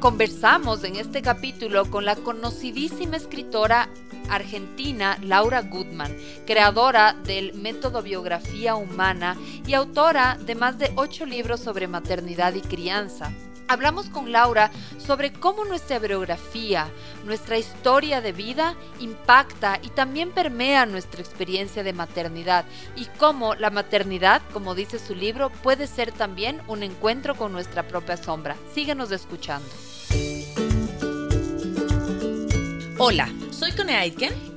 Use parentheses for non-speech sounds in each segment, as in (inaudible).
Conversamos en este capítulo con la conocidísima escritora argentina Laura Goodman, creadora del método biografía humana y autora de más de ocho libros sobre maternidad y crianza. Hablamos con Laura sobre cómo nuestra biografía, nuestra historia de vida impacta y también permea nuestra experiencia de maternidad y cómo la maternidad, como dice su libro, puede ser también un encuentro con nuestra propia sombra. Síguenos escuchando. Hola, soy Cone Aitken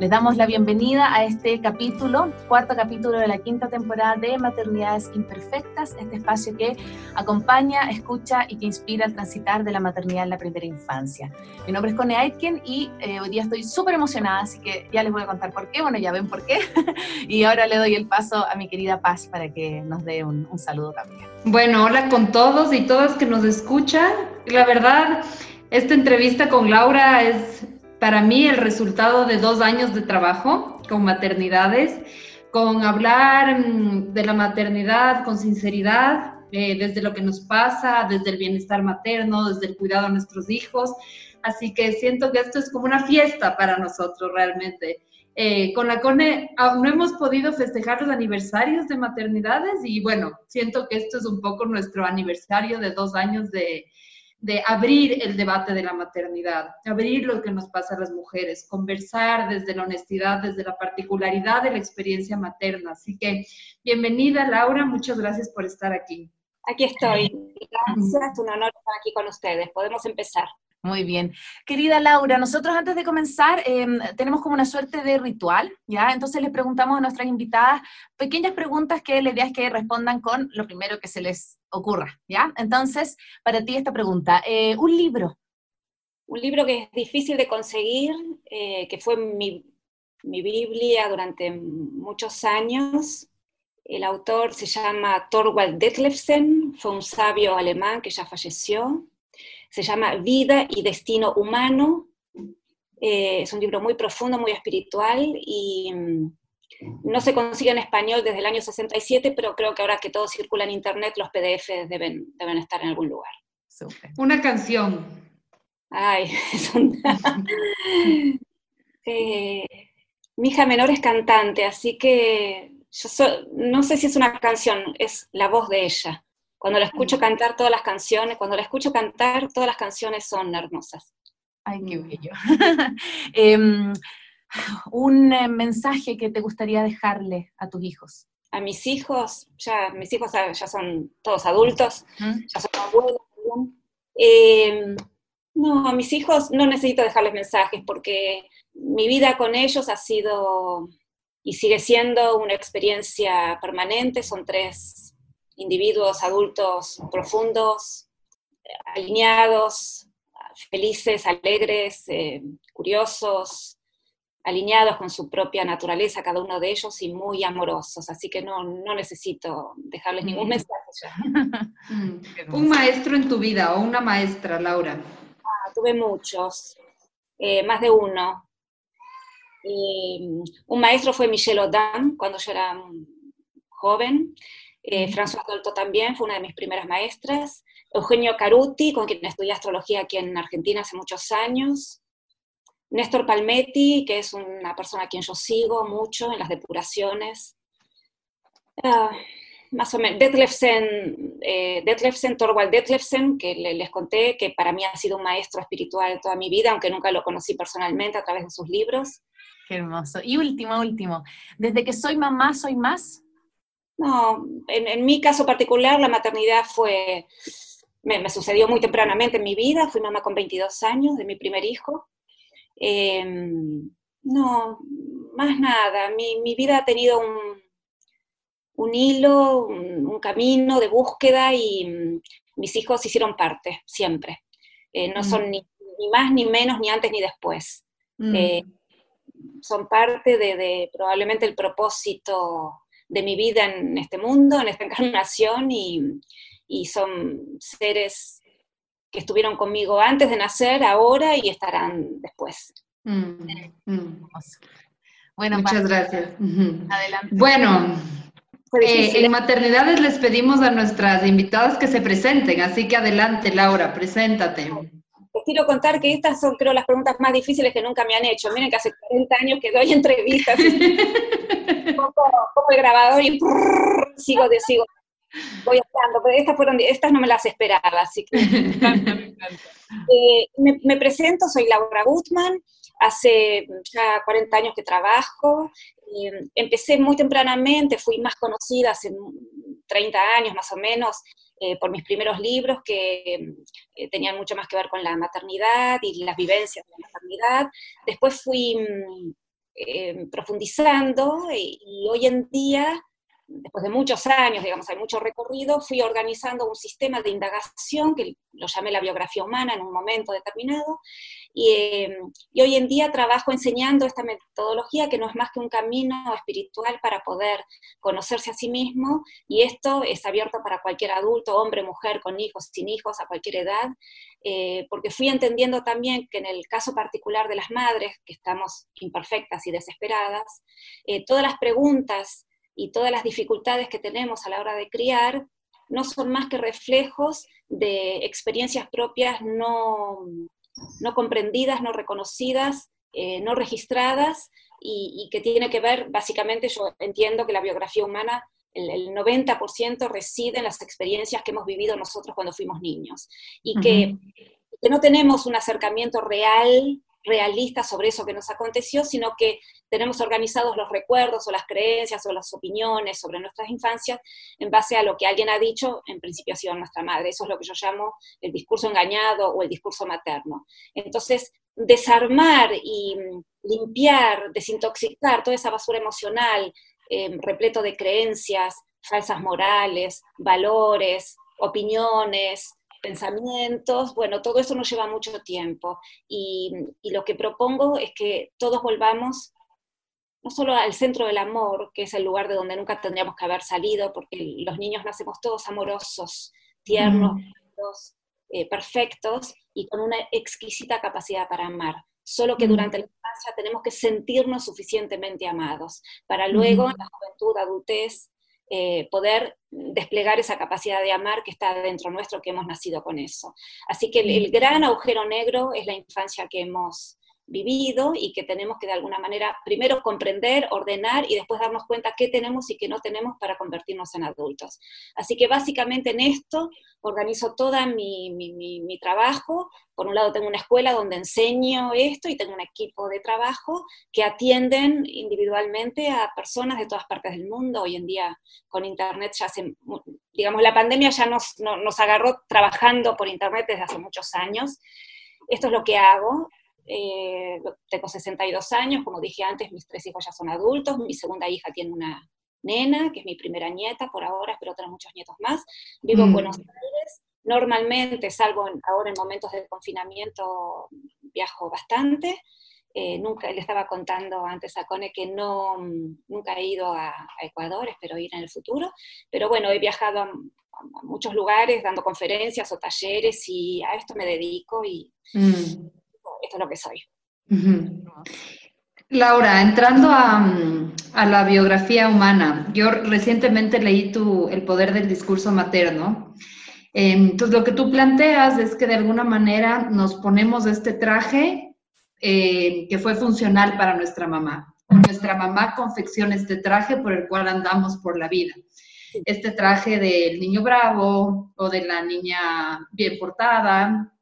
Les damos la bienvenida a este capítulo, cuarto capítulo de la quinta temporada de Maternidades Imperfectas, este espacio que acompaña, escucha y que inspira al transitar de la maternidad en la primera infancia. Mi nombre es Connie Aitken y eh, hoy día estoy súper emocionada, así que ya les voy a contar por qué, bueno, ya ven por qué. (laughs) y ahora le doy el paso a mi querida Paz para que nos dé un, un saludo también. Bueno, hola con todos y todas que nos escuchan. La verdad, esta entrevista con Laura es para mí el resultado de dos años de trabajo con maternidades, con hablar mm, de la maternidad con sinceridad, eh, desde lo que nos pasa, desde el bienestar materno, desde el cuidado a nuestros hijos. Así que siento que esto es como una fiesta para nosotros realmente. Eh, con la CONE aún no hemos podido festejar los aniversarios de maternidades y bueno, siento que esto es un poco nuestro aniversario de dos años de, de abrir el debate de la maternidad, abrir lo que nos pasa a las mujeres, conversar desde la honestidad, desde la particularidad de la experiencia materna. Así que bienvenida Laura, muchas gracias por estar aquí. Aquí estoy. Gracias, un honor estar aquí con ustedes. Podemos empezar. Muy bien. Querida Laura, nosotros antes de comenzar em, tenemos como una suerte de ritual, ¿ya? Entonces les preguntamos a nuestras invitadas pequeñas preguntas que la idea es que respondan con lo primero que se les ocurra, ¿ya? Entonces, para ti esta pregunta, eh, un libro. Un libro que es difícil de conseguir, eh, que fue mi, mi Biblia durante muchos años. El autor se llama Thorwald Detlefsen, fue un sabio alemán que ya falleció se llama Vida y Destino Humano. Eh, es un libro muy profundo, muy espiritual y mm, no se consigue en español desde el año 67, pero creo que ahora que todo circula en Internet, los PDF deben, deben estar en algún lugar. Una canción. Ay, (laughs) es un... (laughs) Eh, mi hija menor es cantante, así que yo no sé si es una canción, es la voz de ella. Cuando la escucho cantar todas las canciones, cuando la escucho cantar, todas las canciones son hermosas. Ay, qué bello. (laughs) Em, un eh, mensaje que te gustaría dejarle a tus hijos. A mis hijos, ya mis hijos ya son todos adultos, ya son abuelos. Eh, no, a mis hijos no necesito dejarles mensajes porque mi vida con ellos ha sido y sigue siendo una experiencia permanente. Son tres individuos adultos profundos, alineados, felices, alegres, eh, curiosos, alineados con su propia naturaleza, cada uno de ellos, y muy amorosos. Así que no, necesito dejarles ningún mm. mensaje. Mm. (laughs) Un maestro en tu vida o una maestra, Laura. Ah, tuve muchos, eh, más de uno. un maestro fue Michel Audin cuando yo era joven. Eh, François Dolto también fue una de mis primeras maestras. Eugenio Caruti, con quien estudié astrología aquí en Argentina hace muchos años. Néstor Palmetti, que es una persona a quien yo sigo mucho en las depuraciones. Ah, más o menos, Detlefsen, eh, Detlefsen, Torvald Detlefsen, que les conté que para mí ha sido un maestro espiritual toda mi vida, aunque nunca lo conocí personalmente a través de sus libros. Qué hermoso. Y último, último, desde que soy mamá, soy más. No, en, mi caso particular la maternidad fue, me, sucedió muy tempranamente en mi vida, fui mamá con 22 años de mi primer hijo. Em, no, más nada, mi, vida ha tenido un, hilo, un, camino de búsqueda y mm, mis hijos hicieron parte, siempre. Eh, no son mm. ni, más ni menos, ni antes ni después. Mm. Eh, son parte de, probablemente el propósito de mi vida en este mundo, en esta (laughs) encarnación, y, son seres que estuvieron conmigo antes de nacer, ahora y estarán después. Mm, mm. Bueno, muchas gracias. Adelante. Bueno, eh, en maternidades les pedimos a nuestras invitadas que se presenten, así que adelante, Laura, preséntate quiero contar que estas son, creo, las preguntas más difíciles que nunca me han hecho. Miren que hace 40 años que doy (laughs) entrevistas, (laughs) (laughs) pongo, el grabador y sigo, de, sigo, voy hablando, pero estas, fueron, estas no me las esperaba, así que... (laughs) Eh, me, presento, soy Laura Gutman, hace ya 40 años que trabajo, eh, empecé muy tempranamente, fui más conocida hace 30 años más o menos, eh, por mis primeros libros que eh, tenían mucho más que ver con la maternidad y las vivencias de la maternidad. Después fui mm, profundizando y, hoy en día después de muchos años, digamos, hay mucho recorrido, fui organizando un sistema de indagación que lo llamé la biografía humana en un momento determinado, eh, y, hoy en día trabajo enseñando esta metodología que no es más que un camino espiritual para poder conocerse a sí mismo, y esto es abierto para cualquier adulto, hombre, mujer, con hijos, sin hijos, a cualquier edad, eh, porque fui entendiendo también que en el caso particular de las madres, que estamos imperfectas y desesperadas, eh, todas las preguntas y todas las dificultades que tenemos a la hora de criar no son más que reflejos de experiencias propias no, no comprendidas, no reconocidas, eh, no registradas y, que tiene que ver, básicamente yo entiendo que la biografía humana, el, 90% reside en las experiencias que hemos vivido nosotros cuando fuimos niños. Y que, que no tenemos un acercamiento real realista sobre eso que nos aconteció, sino que tenemos organizados los recuerdos o las creencias o las opiniones sobre nuestras infancias en base a lo que alguien ha dicho, en principio ha sido nuestra madre. Eso es lo que yo llamo el discurso engañado o el discurso materno. Entonces, desarmar y limpiar, desintoxicar toda esa basura emocional eh, repleto de creencias, falsas morales, valores, opiniones, pensamientos, bueno, todo eso nos lleva mucho tiempo. Y, lo que propongo es que todos volvamos no solo al centro del amor, que es el lugar de donde nunca tendríamos que haber salido, porque los niños nacemos todos amorosos, tiernos, eh, perfectos y con una exquisita capacidad para amar. Solo que durante la infancia tenemos que sentirnos suficientemente amados, para luego en la juventud, adultez, eh, poder desplegar esa capacidad de amar que está dentro nuestro, que hemos nacido con eso. Así que el, gran agujero negro es la infancia que hemos vivido y que tenemos que de alguna manera primero comprender, ordenar y después darnos cuenta qué tenemos y qué no tenemos para convertirnos en adultos. Así que básicamente en esto organizo todo mi, mi, trabajo. Por un lado tengo una escuela donde enseño esto y tengo un equipo de trabajo que atienden individualmente a personas de todas partes del mundo. Hoy en día con Internet ya hace, digamos, la pandemia ya nos, nos agarró trabajando por Internet desde hace muchos años. Esto es lo que hago eh, tengo 62 años, como dije antes, mis tres hijos ya son adultos, mi segunda hija tiene una nena, que es mi primera nieta por ahora, espero tener muchos nietos más. Vivo en mm. Buenos Aires, normalmente, salvo ahora en momentos de confinamiento, viajo bastante. Eh, nunca, le estaba contando antes a Cone que no, nunca he ido a, Ecuador, espero ir en el futuro, pero bueno, he viajado a, muchos lugares dando conferencias o talleres y a esto me dedico y, mm esto es lo que soy. Laura, entrando a, la biografía humana, yo recientemente leí tu El poder del discurso materno. Entonces, lo que tú planteas es que de alguna manera nos ponemos este traje eh, que fue funcional para nuestra mamá. Nuestra mamá confecciona este traje por el cual andamos por la vida. Este traje del niño bravo o de la niña bien portada,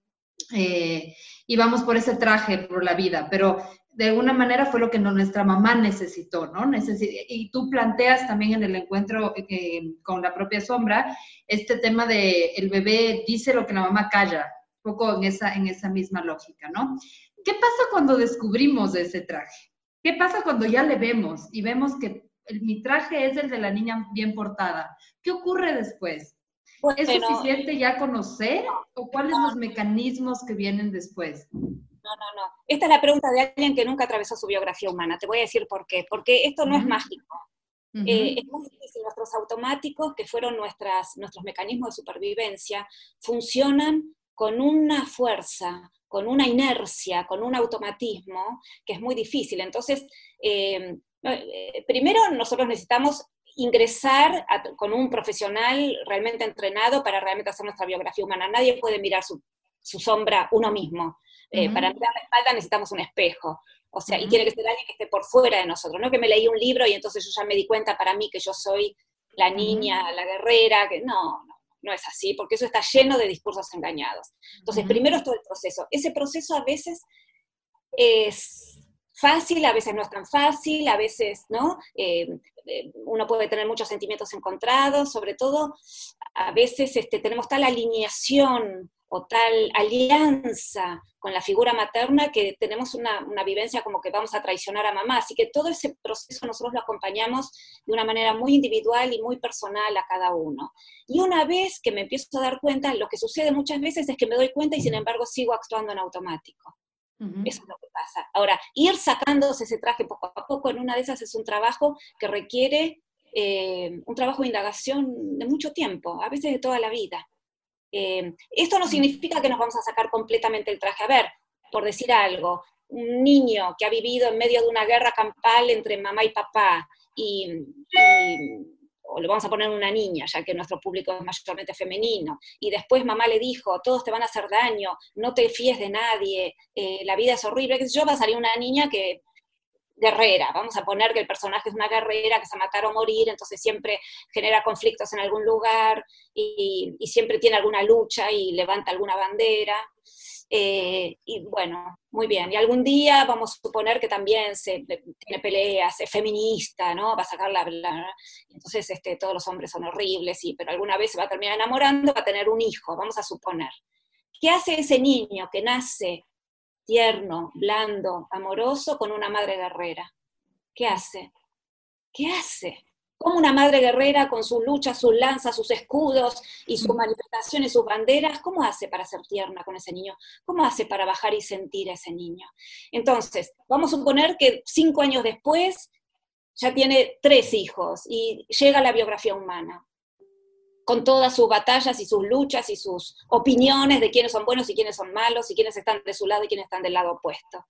eh, y vamos por ese traje por la vida, pero de alguna manera fue lo que nuestra mamá necesitó, ¿no? y tú planteas también en el encuentro eh, con la propia sombra este tema de el bebé dice lo que la mamá calla, un poco en esa, en esa misma lógica, ¿no? ¿Qué pasa cuando descubrimos ese traje? ¿Qué pasa cuando ya le vemos y vemos que mi traje es el de la niña bien portada? ¿Qué ocurre después? ¿Es suficiente ya conocer o cuáles son los mecanismos que vienen después? No, no, no. Esta es la pregunta de alguien que nunca atravesó su biografía humana. Te voy a decir por qué. Porque esto no es mágico. Eh, es muy difícil. Nuestros automáticos, que fueron nuestras, nuestros mecanismos de supervivencia, funcionan con una fuerza, con una inercia, con un automatismo, que es muy difícil. Entonces, eh, eh, primero nosotros necesitamos ingresar con un profesional realmente entrenado para realmente hacer nuestra biografía humana. Nadie puede mirar su, sombra uno mismo. Eh, para mirar la espalda necesitamos un espejo. O sea, y tiene que ser alguien que esté por fuera de nosotros. No que me leí un libro y entonces yo ya me di cuenta para mí que yo soy la niña, la guerrera, que no, no, no es así, porque eso está lleno de discursos engañados. Entonces, primero es todo el proceso. Ese proceso a veces es fácil, a veces no es tan fácil, a veces, ¿no? Eh, eh, uno puede tener muchos sentimientos encontrados, sobre todo a veces este, tenemos tal alineación o tal alianza con la figura materna que tenemos una, una, vivencia como que vamos a traicionar a mamá. Así que todo ese proceso nosotros lo acompañamos de una manera muy individual y muy personal a cada uno. Y una vez que me empiezo a dar cuenta, lo que sucede muchas veces es que me doy cuenta y sin embargo sigo actuando en automático. Eso es lo que pasa. Ahora, ir sacándose ese traje poco a poco en una de esas es un trabajo que requiere eh, un trabajo de indagación de mucho tiempo, a veces de toda la vida. Eh, esto no significa que nos vamos a sacar completamente el traje. A ver, por decir algo, un niño que ha vivido en medio de una guerra campal entre mamá y papá y o le vamos a poner una niña, ya que nuestro público es mayormente femenino, y después mamá le dijo, todos te van a hacer daño, no te fíes de nadie, eh, la vida es horrible, yo va a salir una niña que guerrera, vamos a poner que el personaje es una guerrera que se matar o morir, entonces siempre genera conflictos en algún lugar y siempre tiene alguna lucha y levanta alguna bandera. Eh, y bueno, muy bien. Y algún día vamos a suponer que también se, tiene peleas, es feminista, ¿no? Va a sacar la... entonces este, todos los hombres son horribles, sí, pero alguna vez se va a terminar enamorando, va a tener un hijo, vamos a suponer. ¿Qué hace ese niño que nace tierno, blando, amoroso con una madre guerrera? ¿Qué hace? ¿Qué hace? Como una madre guerrera con sus luchas, sus lanzas, sus escudos y sus mm. manifestaciones, sus banderas, ¿cómo hace para ser tierna con ese niño? ¿Cómo hace para bajar y sentir a ese niño? Entonces, vamos a suponer que cinco años después ya tiene tres hijos y llega la biografía humana, con todas sus batallas y sus luchas y sus opiniones de quiénes son buenos y quiénes son malos y quiénes están de su lado y quiénes están del lado opuesto.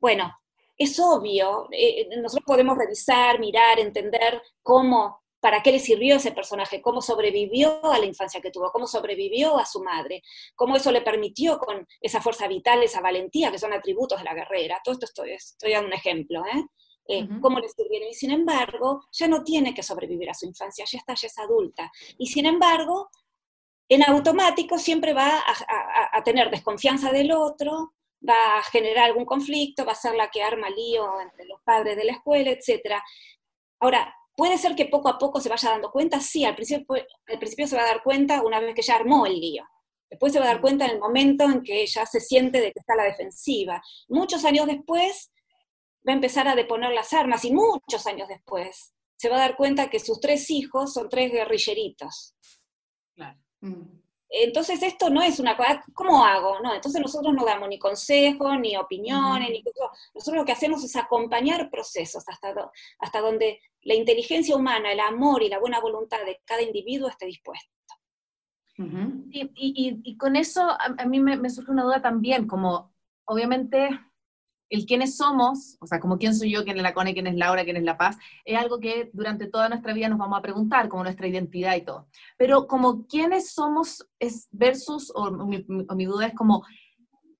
Bueno, es obvio, eh, nosotros podemos revisar, mirar, entender cómo, para qué le sirvió ese personaje, cómo sobrevivió a la infancia que tuvo, cómo sobrevivió a su madre, cómo eso le permitió con esa fuerza vital, esa valentía, que son atributos de la guerrera. Todo esto estoy, estoy dando un ejemplo, ¿eh? Eh, cómo le sirvieron. Y sin embargo, ya no tiene que sobrevivir a su infancia, ya está, ya es adulta. Y sin embargo, en automático siempre va a tener desconfianza del otro, va a generar algún conflicto, va a ser la que arma lío entre los padres de la escuela, etc. Ahora, ¿puede ser que poco a poco se vaya dando cuenta? Sí, al principio, al principio se va a dar cuenta una vez que ya armó el lío. Después se va a dar cuenta en el momento en que ya se siente de que está a la defensiva. Muchos años después va a empezar a deponer las armas y muchos años después se va a dar cuenta que sus tres hijos son tres guerrilleritos. Claro. Mm. Entonces esto no es una cosa, ¿cómo hago? No, entonces nosotros no damos ni consejos, ni opiniones, ni nosotros lo que hacemos es acompañar procesos hasta, hasta donde la inteligencia humana, el amor y la buena voluntad de cada individuo esté dispuesto. y, con eso a, mí me, me surge una duda también, como obviamente el quiénes somos, o sea, como quién soy yo, quién es la Cone, quién es Laura, quién es La Paz, es algo que durante toda nuestra vida nos vamos a preguntar, como nuestra identidad y todo. Pero como quiénes somos es versus, o mi, duda es como,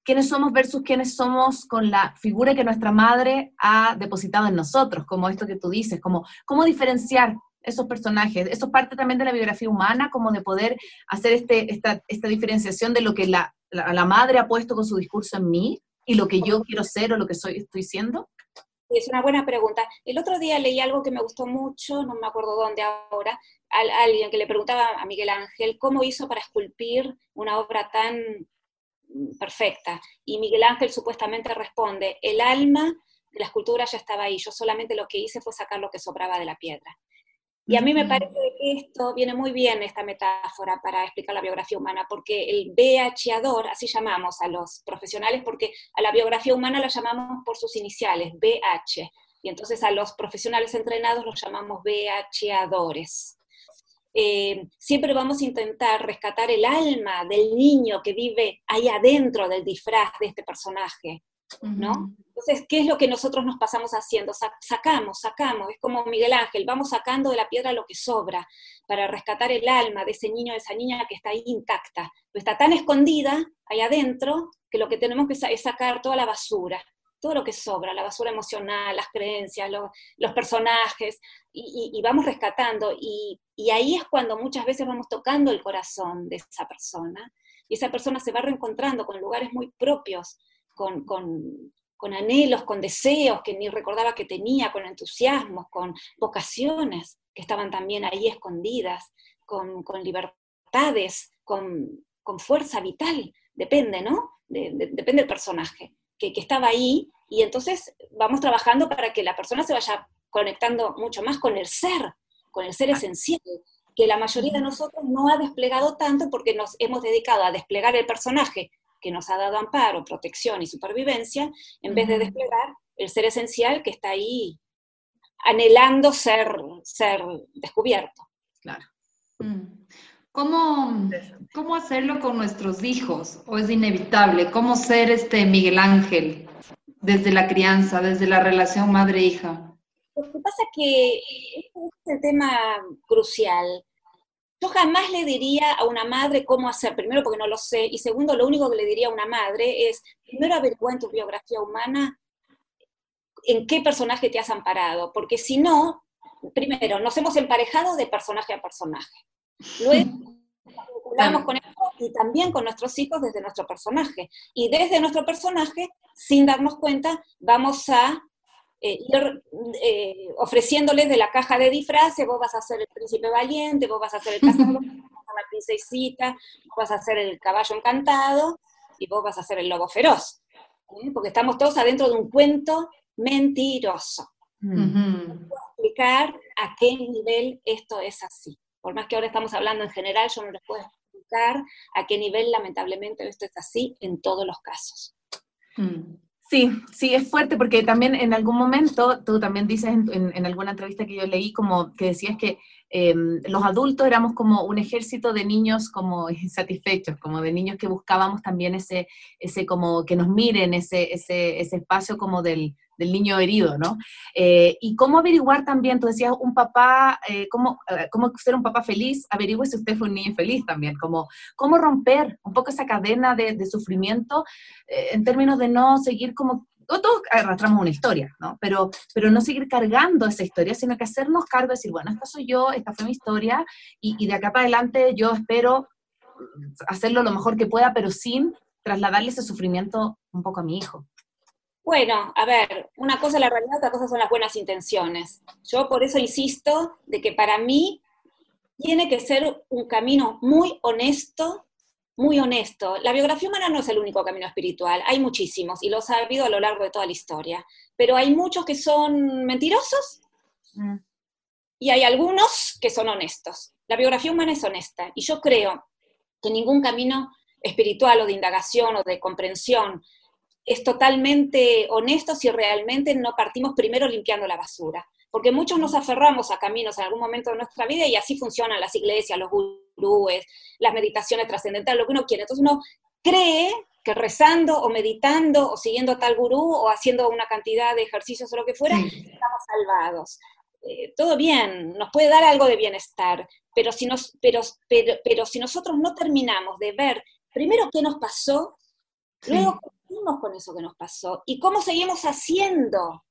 quiénes somos versus quiénes somos con la figura que nuestra madre ha depositado en nosotros, como esto que tú dices, como cómo diferenciar esos personajes. Eso es parte también de la biografía humana, como de poder hacer este, esta, esta diferenciación de lo que la, la madre ha puesto con su discurso en mí y lo que yo quiero ser o lo que soy, estoy siendo? Es una buena pregunta. El otro día leí algo que me gustó mucho, no me acuerdo dónde ahora, a, alguien que le preguntaba a Miguel Ángel cómo hizo para esculpir una obra tan perfecta. Y Miguel Ángel supuestamente responde, el alma de la escultura ya estaba ahí, yo solamente lo que hice fue sacar lo que sobraba de la piedra. Y a mí me parece que esto viene muy bien, esta metáfora, para explicar la biografía humana, porque el BHador, así llamamos a los profesionales, porque a la biografía humana la llamamos por sus iniciales, BH, y entonces a los profesionales entrenados los llamamos BHadores. Eh, siempre vamos a intentar rescatar el alma del niño que vive ahí adentro del disfraz de este personaje, ¿no? Entonces, ¿qué es lo que nosotros nos pasamos haciendo? Sacamos, sacamos, es como Miguel Ángel, vamos sacando de la piedra lo que sobra para rescatar el alma de ese niño, de esa niña que está ahí intacta, está tan escondida ahí adentro que lo que tenemos que es sacar toda la basura, todo lo que sobra, la basura emocional, las creencias, los personajes, y, vamos rescatando. Y, y ahí es cuando muchas veces vamos tocando el corazón de esa persona, y esa persona se va reencontrando con lugares muy propios, con, con anhelos, con deseos que ni recordaba que tenía, con entusiasmos, con vocaciones que estaban también ahí escondidas, con, libertades, con, fuerza vital, depende, ¿no? depende del personaje, que, estaba ahí, y entonces vamos trabajando para que la persona se vaya conectando mucho más con el ser, con el ser esencial, que la mayoría de nosotros no ha desplegado tanto porque nos hemos dedicado a desplegar el personaje que nos ha dado amparo, protección y supervivencia, en vez de desplegar el ser esencial que está ahí anhelando ser, ser descubierto. Claro. Mm. ¿Cómo, ¿Cómo hacerlo con nuestros hijos? ¿O es inevitable? ¿Cómo ser este Miguel Ángel desde la crianza, desde la relación madre-hija? Lo que pasa es que este es el tema crucial. Yo jamás le diría a una madre cómo hacer, primero porque no lo sé, y segundo, lo único que le diría a una madre es, primero averigua en tu biografía humana en qué personaje te has amparado, porque si no, primero, nos hemos emparejado de personaje a personaje. Luego, (laughs) vinculamos con esto y también con nuestros hijos desde nuestro personaje. Y desde nuestro personaje, sin darnos cuenta, vamos a eh, ir eh, ofreciéndoles de la caja de disfraces, vos vas a ser el príncipe valiente, vos vas a ser el (laughs) cazador, la princesita, vos vas a ser el caballo encantado y vos vas a ser el lobo feroz. ¿eh? Porque estamos todos adentro de un cuento mentiroso. No puedo explicar a qué nivel esto es así. Por más que ahora estamos hablando en general, yo no les puedo explicar a qué nivel lamentablemente esto es así en todos los casos. Mm. Sí, sí, es fuerte porque también en algún momento, tú también dices en, alguna entrevista que yo leí, como que decías que em, los adultos éramos como un ejército de niños como (laughs) insatisfechos, como de niños que buscábamos también ese, ese como que nos miren, ese, ese, ese espacio como del, del niño herido, ¿no? Eh, y cómo averiguar también, tú decías, un papá, eh, cómo, eh, cómo, ser un papá feliz, averigüe si usted fue un niño feliz también, como, cómo romper un poco esa cadena de, sufrimiento en términos de no seguir como todos arrastramos una historia, ¿no? Pero, pero no seguir cargando esa historia, sino que hacernos cargo de decir, bueno, esta soy yo, esta fue mi historia, y, y, de acá para adelante yo espero hacerlo lo mejor que pueda, pero sin trasladarle ese sufrimiento un poco a mi hijo. Bueno, a ver, una cosa es la realidad, otra cosa son las buenas intenciones. Yo por eso insisto de que para mí tiene que ser un camino muy honesto, muy honesto. La biografía humana no es el único camino espiritual, hay muchísimos y los ha habido a lo largo de toda la historia, pero hay muchos que son mentirosos mm. y hay algunos que son honestos. La biografía humana es honesta y yo creo que ningún camino espiritual o de indagación o de comprensión es totalmente honesto si realmente no partimos primero limpiando la basura. Porque muchos nos aferramos a caminos en algún momento de nuestra vida y así funcionan las iglesias, los gurúes, las meditaciones trascendentales, lo que uno quiere. Entonces uno cree que rezando o meditando o siguiendo a tal gurú o haciendo una cantidad de ejercicios o lo que fuera, estamos salvados. Eh, todo bien, nos puede dar algo de bienestar, pero si, nos, pero, pero, pero si nosotros no terminamos de ver primero qué nos pasó, luego con eso que nos pasó y cómo seguimos haciendo.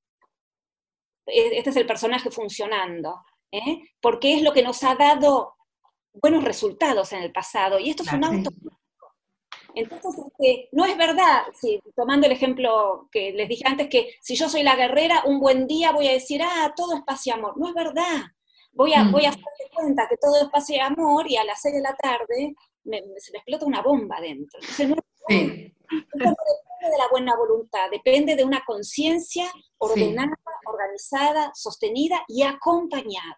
E, este es el personaje funcionando, ¿eh? porque es lo que nos ha dado buenos resultados en el pasado y esto es un auto. Entonces, este, no es verdad, tomando el ejemplo que les dije antes, que si yo soy la guerrera, un buen día voy a decir, ah, todo es paz y amor. No es verdad. Voy a, mm. voy a hacerme cuenta que todo es paz y amor y a las 6 de la tarde se me explota una bomba dentro. Entonces, no, depende de la buena voluntad, depende de una conciencia ordenada, organizada, sostenida y acompañada.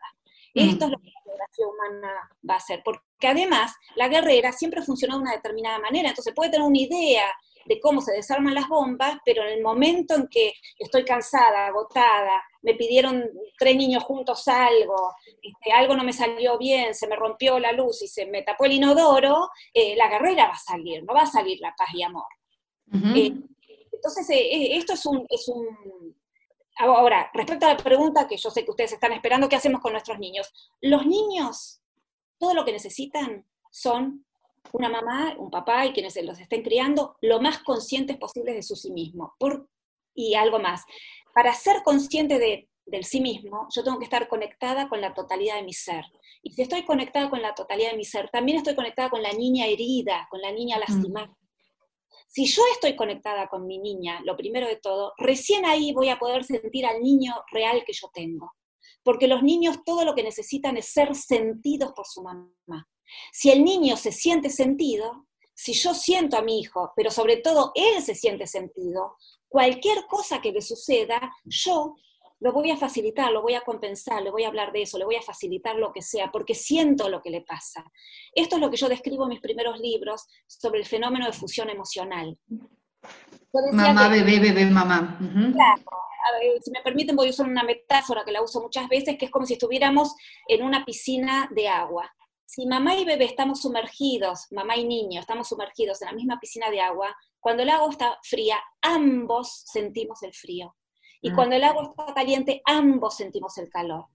Mm. Esto es lo que la geografía humana va a hacer, porque además la guerrera siempre funciona de una determinada manera, entonces puede tener una idea de cómo se desarman las bombas, pero en el momento en que estoy cansada, agotada, me pidieron tres niños juntos algo, este, algo no me salió bien, se me rompió la luz y se me tapó el inodoro, eh, la guerrera va a salir, no va a salir la paz y amor. Eh, entonces, eh, esto es un, es un... Ahora, respecto a la pregunta que yo sé que ustedes están esperando, ¿qué hacemos con nuestros niños? Los niños, todo lo que necesitan son una mamá, un papá y quienes los estén criando, lo más conscientes posibles de su sí mismo. y algo más, para ser consciente de, del sí mismo, yo tengo que estar conectada con la totalidad de mi ser. Y si estoy conectada con la totalidad de mi ser, también estoy conectada con la niña herida, con la niña mm. Si yo estoy conectada con mi niña, lo primero de todo, recién ahí voy a poder sentir al niño real que yo tengo. Porque los niños todo lo que necesitan es ser sentidos por su mamá. Si el niño se siente sentido, si yo siento a mi hijo, pero sobre todo él se siente sentido, cualquier cosa que le suceda, yo lo voy a facilitar, lo voy a compensar, le voy a hablar de eso, le voy a facilitar lo que sea, porque siento lo que le pasa. Esto es lo que yo describo en mis primeros libros sobre el fenómeno de fusión emocional. Mamá, bebé, bebé, mamá. Claro. si me permiten, voy a usar una metáfora que la uso muchas veces, que es como si estuviéramos en una piscina de agua si mamá y bebé estamos sumergidos, mamá y niño estamos sumergidos en la misma piscina de agua, cuando el agua está fría, ambos sentimos el frío. Y ah. cuando el agua está caliente, ambos sentimos el calor.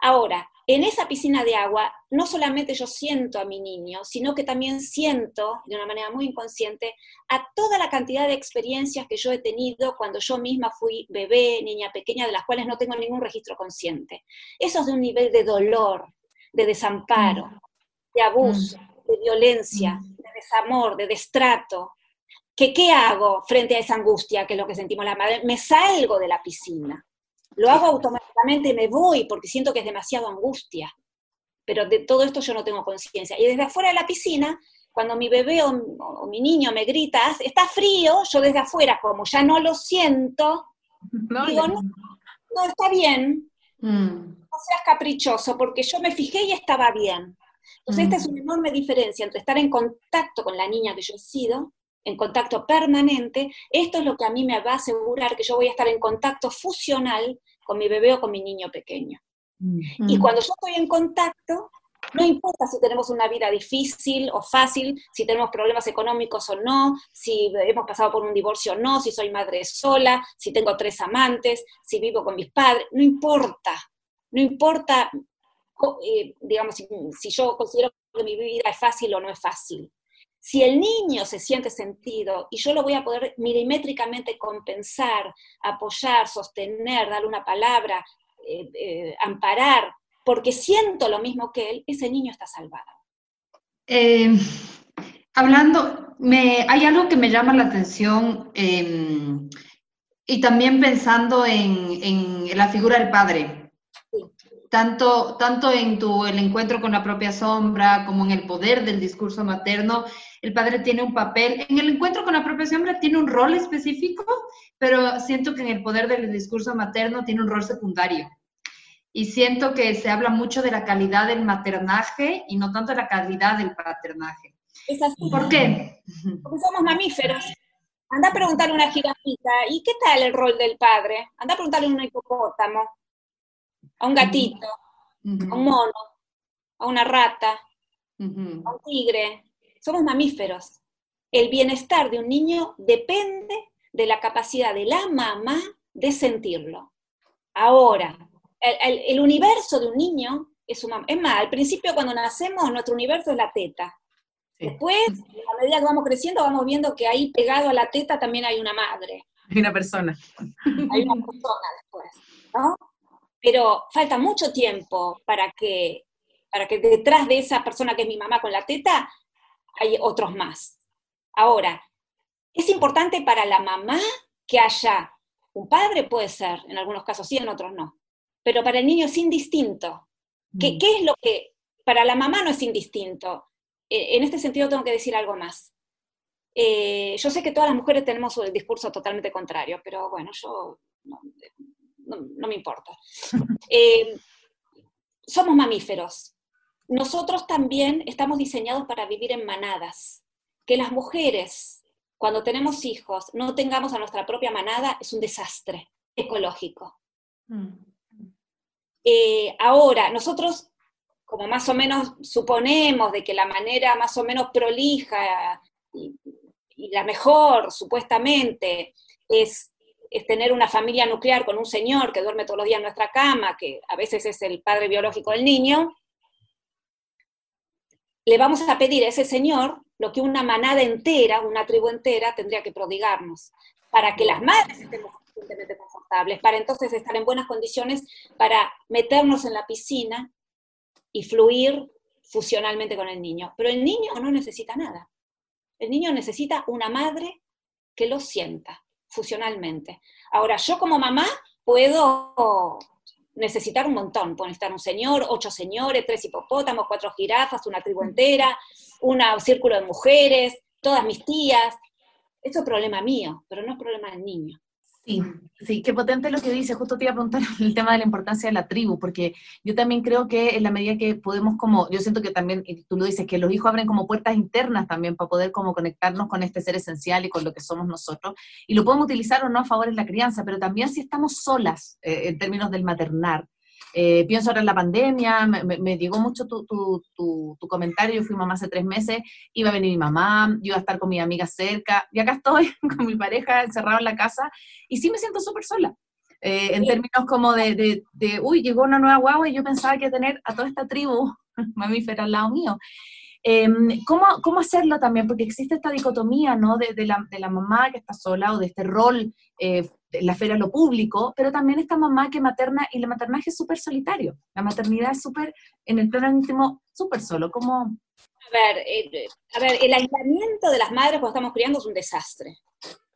Ahora, en esa piscina de agua, no solamente yo siento a mi niño, sino que también siento, de una manera muy inconsciente, a toda la cantidad de experiencias que yo he tenido cuando yo misma fui bebé, niña pequeña, de las cuales no tengo ningún registro consciente. Eso es de un nivel de dolor, de desamparo, mm de abuso, mm. de violencia, mm. de desamor, de destrato. ¿Qué, ¿Qué hago frente a esa angustia que es lo que sentimos la madre? Me salgo de la piscina. Lo hago automáticamente me voy porque siento que es demasiado angustia. Pero de todo esto yo no tengo conciencia. Y desde afuera de la piscina, cuando mi bebé o, mi niño me grita, está frío, yo desde afuera, como ya no lo siento, digo, no, no, está bien, mm. no seas caprichoso, porque yo me fijé y estaba bien. Entonces, esta es una enorme diferencia entre estar en contacto con la niña que yo he sido, en contacto permanente, esto es lo que a mí me va a asegurar que yo voy a estar en contacto fusional con mi bebé o con mi niño pequeño. Y cuando yo estoy en contacto, no importa si tenemos una vida difícil o fácil, si tenemos problemas económicos o no, si hemos pasado por un divorcio o no, si soy madre sola, si tengo tres amantes, si vivo con mis padres, no importa. No importa eh, digamos, si, yo considero que mi vida es fácil o no es fácil. Si el niño se siente sentido y yo lo voy a poder milimétricamente compensar, apoyar, sostener, darle una palabra, eh, eh, amparar, porque siento lo mismo que él, ese niño está salvado. hablando, me, hay algo que me llama la atención em, y también pensando en, en la figura del padre tanto, tanto en tu, el encuentro con la propia sombra como en el poder del discurso materno, el padre tiene un papel, en el encuentro con la propia sombra tiene un rol específico, pero siento que en el poder del discurso materno tiene un rol secundario. Y siento que se habla mucho de la calidad del maternaje y no tanto de la calidad del paternaje. Es así. ¿Por qué? Porque somos mamíferos. Anda a preguntarle a una jirafita, ¿y qué tal el rol del padre? Anda a preguntarle a un hipopótamo a un gatito, a un mono, a una rata, a un tigre. Somos mamíferos. El bienestar de un niño depende de la capacidad de la mamá de sentirlo. Ahora, el, universo de un niño es su mamá. Es más, al principio cuando nacemos, nuestro universo es la teta. Después, a medida que vamos creciendo, vamos viendo que ahí pegado a la teta también hay una madre. Hay una persona. Hay una persona después, ¿no? Pero falta mucho tiempo para que, para que detrás de esa persona que es mi mamá con la teta hay otros más. Ahora, es importante para la mamá que haya un padre, puede ser, en algunos casos sí, en otros no, pero para el niño es indistinto. ¿Qué, mm. ¿Qué, es lo que para la mamá no es indistinto? Eh, en este sentido tengo que decir algo más. Eh, yo sé que todas las mujeres tenemos el discurso totalmente contrario, pero bueno, yo no, me importa. Eh, somos mamíferos. Nosotros también estamos diseñados para vivir en manadas. Que las mujeres, cuando tenemos hijos, no tengamos a nuestra propia manada es un desastre ecológico. Mm. ahora, nosotros como más o menos suponemos de que la manera más o menos prolija y, la mejor, supuestamente, es, es, tener una familia nuclear con un señor que duerme todos los días en nuestra cama, que a veces es el padre biológico del niño, le vamos a pedir a ese señor lo que una manada entera, una tribu entera, tendría que prodigarnos, para que las madres estemos suficientemente confortables, para entonces estar en buenas condiciones para meternos en la piscina y fluir fusionalmente con el niño. Pero el niño no necesita nada. El niño necesita una madre que lo sienta fusionalmente. Ahora, yo como mamá puedo necesitar un montón. Puedo necesitar un señor, ocho señores, tres hipopótamos, cuatro jirafas, una tribu entera, un círculo de mujeres, todas mis tías. Eso es problema mío, pero no es problema del niño. Sí, sí, qué potente lo que dice. Justo te iba a preguntar (laughs) el tema de la importancia de la tribu, porque yo también creo que en la medida que podemos como, yo siento que también, tú lo dices, que los hijos abren como puertas internas también para poder como conectarnos con este ser esencial y con lo que somos nosotros, y lo podemos utilizar o no a favor de la crianza, pero también si estamos solas eh, en términos del maternar, eh, pienso ahora en la pandemia, me, llegó mucho tu, tu, tu, comentario, yo fui mamá hace tres meses, iba a venir mi mamá, yo iba a estar con mi amiga cerca, y acá estoy (laughs) con mi pareja encerrado en la casa, y sí me siento súper sola. Eh, en términos como de, de, de, uy, llegó una nueva guagua y yo pensaba que tener a toda esta tribu (laughs) mamífera al lado mío. Em, ¿cómo, ¿cómo, hacerlo también? Porque existe esta dicotomía, ¿no? De, de, la, de la, mamá que está sola o de este rol eh, la esfera lo público, pero también esta mamá que materna, y la maternaje es súper solitario, la maternidad es súper, en el plano íntimo, súper solo, como... A ver, eh, a ver, el aislamiento de las madres cuando estamos criando es un desastre,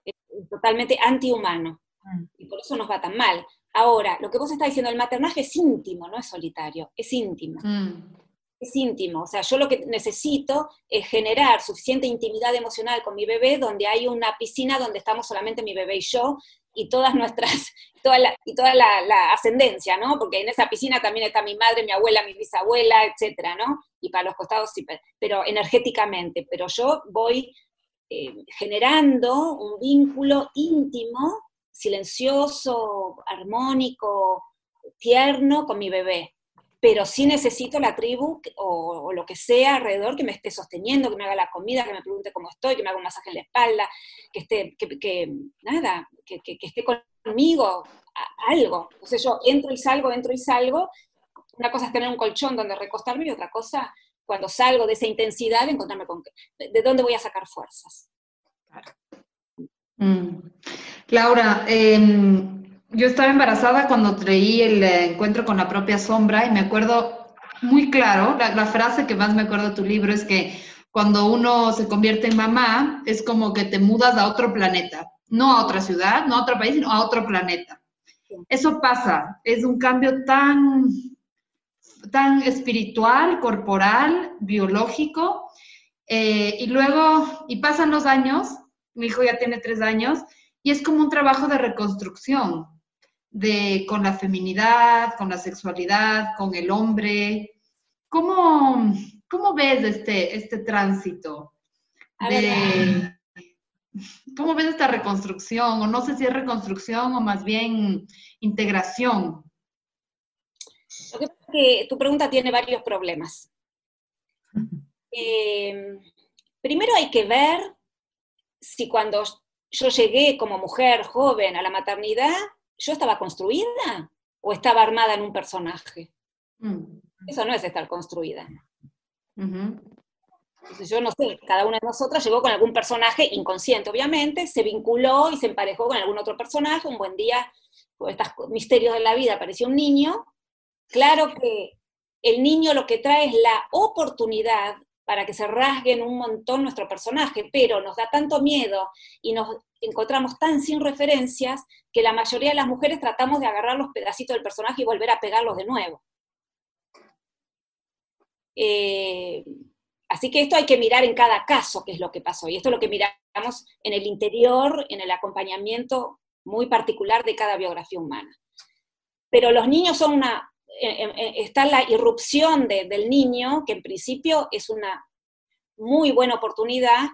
es totalmente antihumano, mm. y por eso nos va tan mal. Ahora, lo que vos estás diciendo, el maternaje es íntimo, no es solitario, es íntimo. Mm. Es íntimo, o sea, yo lo que necesito es generar suficiente intimidad emocional con mi bebé, donde hay una piscina donde estamos solamente mi bebé y yo, y todas nuestras, (laughs) toda la, y toda la, ascendencia, ¿no? Porque en esa piscina también está mi madre, mi abuela, mi bisabuela, etcétera, ¿no? Y para los costados sí, pero energéticamente, pero yo voy eh, generando un vínculo íntimo, silencioso, armónico, tierno con mi bebé pero sí necesito la tribu o, lo que sea alrededor que me esté sosteniendo, que me haga la comida, que me pregunte cómo estoy, que me haga un masaje en la espalda, que esté, que, nada, que, esté conmigo, algo. Entonces yo entro y salgo, entro y salgo. Una cosa es tener un colchón donde recostarme y otra cosa, cuando salgo de esa intensidad, encontrarme con de dónde voy a sacar fuerzas. Mm. Laura, em, yo estaba embarazada cuando leí el encuentro con la propia sombra y me acuerdo muy claro, la, frase que más me acuerdo de tu libro es que cuando uno se convierte en mamá es como que te mudas a otro planeta, no a otra ciudad, no a otro país, sino a otro planeta. Eso pasa, es un cambio tan, tan espiritual, corporal, biológico, eh, y luego, y pasan los años, mi hijo ya tiene tres años, y es como un trabajo de reconstrucción, de, con la feminidad, con la sexualidad, con el hombre. ¿Cómo, cómo ves este, este tránsito? ¿Cómo ves esta reconstrucción? O no sé si es reconstrucción o más bien integración. Lo que pasa es que tu pregunta tiene varios problemas. (laughs) Eh, primero hay que ver si cuando yo llegué como mujer joven a la maternidad, ¿yo estaba construida o estaba armada en un personaje? Mm. Eso no es estar construida. yo no sé, cada una de nosotras llegó con algún personaje inconsciente, obviamente, se vinculó y se emparejó con algún otro personaje, un buen día, con estos misterios de la vida, apareció un niño. Claro que el niño lo que trae es la oportunidad para que se rasguen un montón nuestro personaje, pero nos da tanto miedo y nos encontramos tan sin referencias que la mayoría de las mujeres tratamos de agarrar los pedacitos del personaje y volver a pegarlos de nuevo. Eh, así que esto hay que mirar en cada caso qué es lo que pasó, y esto es lo que miramos en el interior, en el acompañamiento muy particular de cada biografía humana. Pero los niños son una está la irrupción del niño, que en principio es una muy buena oportunidad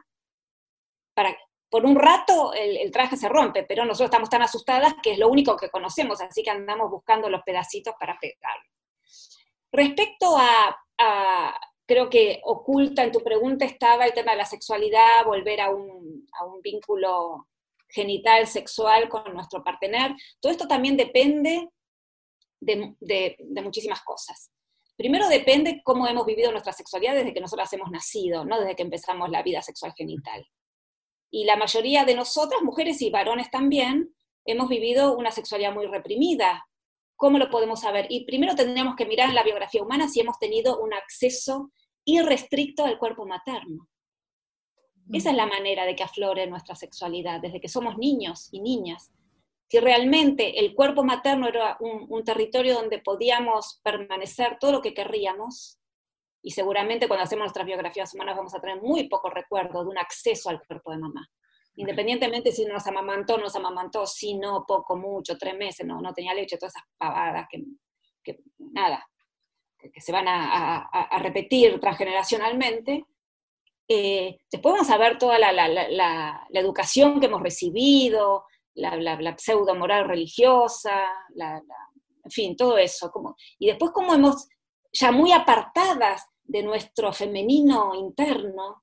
para, por un rato el, traje se rompe, pero nosotros estamos tan asustadas que es lo único que conocemos, así que andamos buscando los pedacitos para pegarlo. Respecto a, creo que oculta en tu pregunta estaba el tema de la sexualidad, volver a un, a un vínculo genital, sexual con nuestro partener. Todo esto también depende de, muchísimas cosas. Primero depende cómo hemos vivido nuestra sexualidad desde que nosotras hemos nacido, no desde que empezamos la vida sexual genital. Y la mayoría de nosotras, mujeres y varones también, hemos vivido una sexualidad muy reprimida. ¿Cómo lo podemos saber? Y primero tendríamos que mirar en la biografía humana si hemos tenido un acceso irrestricto al cuerpo materno. Esa es la manera de que aflore nuestra sexualidad, desde que somos niños y niñas si realmente el cuerpo materno era un, territorio donde podíamos permanecer todo lo que querríamos, y seguramente cuando hacemos nuestras biografías humanas vamos a tener muy poco recuerdo de un acceso al cuerpo de mamá. Independientemente si nos amamantó, nos amamantó, si no, poco, mucho, tres meses, no, no tenía leche, todas esas pavadas que, nada, que, se van a, repetir transgeneracionalmente. Eh, después vamos a ver toda la, la educación que hemos recibido, la, la, pseudo moral religiosa, en fin, todo eso. Como, y después como hemos, ya muy apartadas de nuestro femenino interno,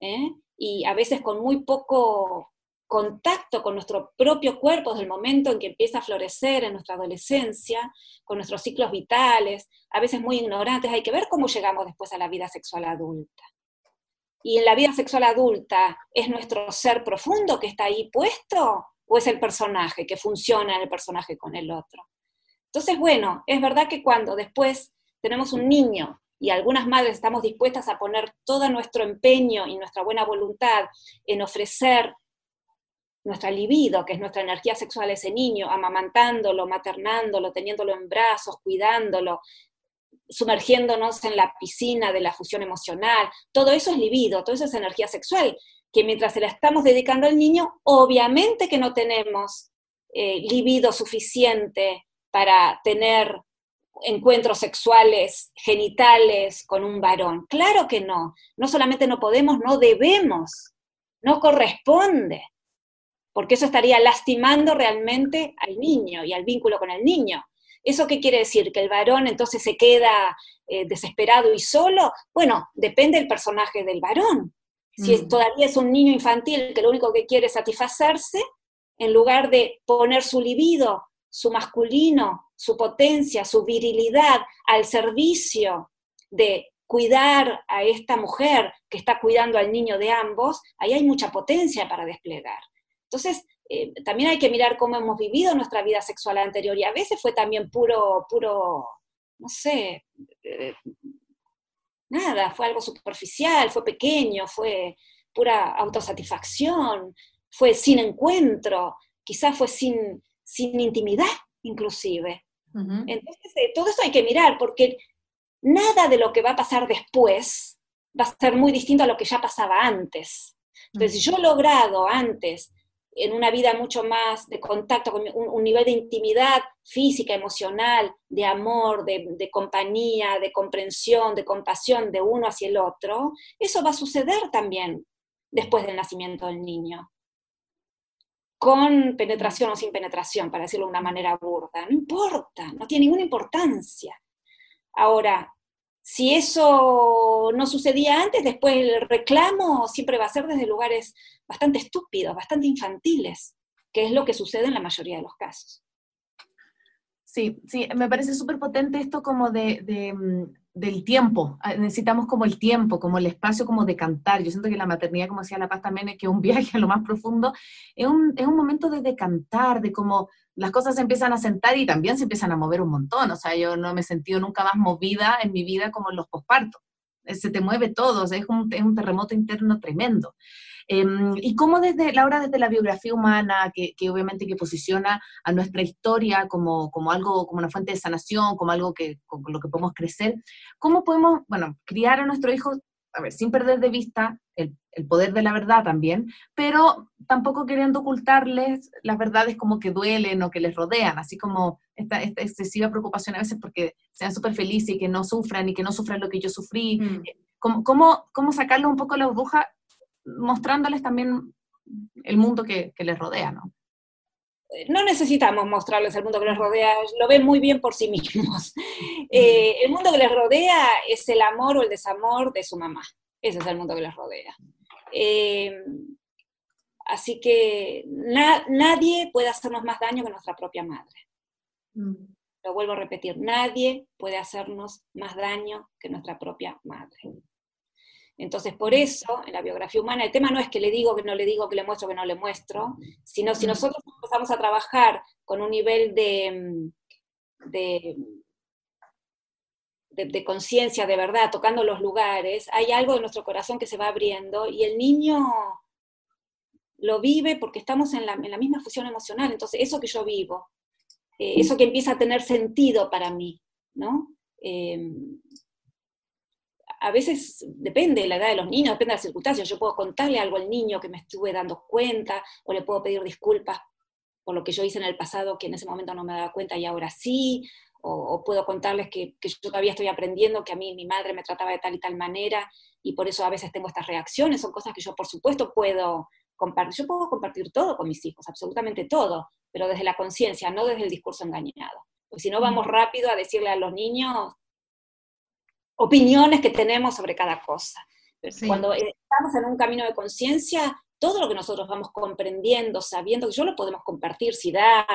¿eh? y a veces con muy poco contacto con nuestro propio cuerpo desde el momento en que empieza a florecer en nuestra adolescencia, con nuestros ciclos vitales, a veces muy ignorantes, hay que ver cómo llegamos después a la vida sexual adulta. Y en la vida sexual adulta es nuestro ser profundo que está ahí puesto, o es el personaje que funciona el personaje con el otro. Entonces, bueno, es verdad que cuando después tenemos un niño y algunas madres estamos dispuestas a poner todo nuestro empeño y nuestra buena voluntad en ofrecer nuestra libido, que es nuestra energía sexual a ese niño, amamantándolo, maternándolo, teniéndolo en brazos, cuidándolo, sumergiéndonos en la piscina de la fusión emocional, todo eso es libido, todo eso es energía sexual, que mientras se la estamos dedicando al niño, obviamente que no tenemos eh, libido suficiente para tener encuentros sexuales, genitales con un varón. Claro que no. No solamente no podemos, no debemos, no corresponde, porque eso estaría lastimando realmente al niño y al vínculo con el niño. ¿Eso qué quiere decir? ¿Que el varón entonces se queda eh, desesperado y solo? Bueno, depende del personaje del varón. Si mm. todavía es un niño infantil que lo único que quiere es satisfacerse, en lugar de poner su libido, su masculino, su potencia, su virilidad al servicio de cuidar a esta mujer que está cuidando al niño de ambos, ahí hay mucha potencia para desplegar. Entonces, eh, también hay que mirar cómo hemos vivido nuestra vida sexual anterior y a veces fue también puro, puro, no sé, eh, nada, fue algo superficial, fue pequeño, fue pura autosatisfacción, fue sin encuentro, quizás fue sin, sin intimidad inclusive. Entonces, eh, todo eso hay que mirar, porque nada de lo que va a pasar después va a ser muy distinto a lo que ya pasaba antes. Entonces, si yo he logrado antes en una vida mucho más de contacto, con un, nivel de intimidad física, emocional, de amor, de, compañía, de comprensión, de compasión de uno hacia el otro, eso va a suceder también después del nacimiento del niño. Con penetración o sin penetración, para decirlo de una manera burda, no importa, no tiene ninguna importancia. Ahora, si eso no sucedía antes, después el reclamo siempre va a ser desde lugares bastante estúpidos, bastante infantiles, que es lo que sucede en la mayoría de los casos. Sí, sí, me parece súper potente esto como de, mm, del tiempo. Ah, necesitamos como el tiempo, como el espacio como de cantar. Yo siento que la maternidad, como decía La Paz también, es que un (laughs) viaje a lo más profundo, es un, es un momento de decantar, de como las cosas se empiezan a sentar y también se empiezan a mover un montón. O sea, yo no me he sentido nunca más movida en mi vida como en los pospartos. se te mueve todo, es, un, es un terremoto interno tremendo. Em, y cómo desde, Laura, desde la biografía humana, que, obviamente que posiciona a nuestra historia como, como, algo, como una fuente de sanación, como algo que, con lo que podemos crecer, ¿cómo podemos, bueno, criar a nuestro hijo, a ver, sin perder de vista el, el, poder de la verdad también, pero tampoco queriendo ocultarles las verdades como que duelen o que les rodean, así como esta, esta excesiva preocupación a veces porque sean súper felices y que no sufran y que no sufran lo que yo sufrí. Mm. ¿Cómo, cómo, cómo sacarlo un poco la burbuja mostrándoles también el mundo que, les rodea, ¿no? no necesitamos mostrarles el mundo que les rodea, lo ven muy bien por sí mismos. (laughs) Eh, el mundo que les rodea es el amor o el desamor de su mamá. Ese es el mundo que les rodea. Eh, así que nadie puede hacernos más daño que nuestra propia madre. Mm. Lo vuelvo a repetir, nadie puede hacernos más daño que nuestra propia madre. Entonces, por eso, en la biografía humana, el tema no es que le digo, que no le digo, que le muestro, que no le muestro, sino si nosotros empezamos a trabajar con un nivel de, de, de, conciencia, de verdad, tocando los lugares, hay algo de nuestro corazón que se va abriendo y el niño lo vive porque estamos en la, en la misma fusión emocional. Entonces, eso que yo vivo, eh, eso que empieza a tener sentido para mí, ¿no? Eh, a veces depende de la edad de los niños, depende de las circunstancias. Yo puedo contarle algo al niño que me estuve dando cuenta, o le puedo pedir disculpas por lo que yo hice en el pasado que en ese momento no me daba cuenta y ahora sí, o, puedo contarles que, yo todavía estoy aprendiendo, que a mí mi madre me trataba de tal y tal manera, y por eso a veces tengo estas reacciones, son cosas que yo por supuesto puedo compartir. Yo puedo compartir todo con mis hijos, absolutamente todo, pero desde la conciencia, no desde el discurso engañado. Porque si no vamos rápido a decirle a los niños, opiniones que tenemos sobre cada cosa. Cuando estamos en un camino de conciencia, todo lo que nosotros vamos comprendiendo, sabiendo que yo lo podemos compartir si da,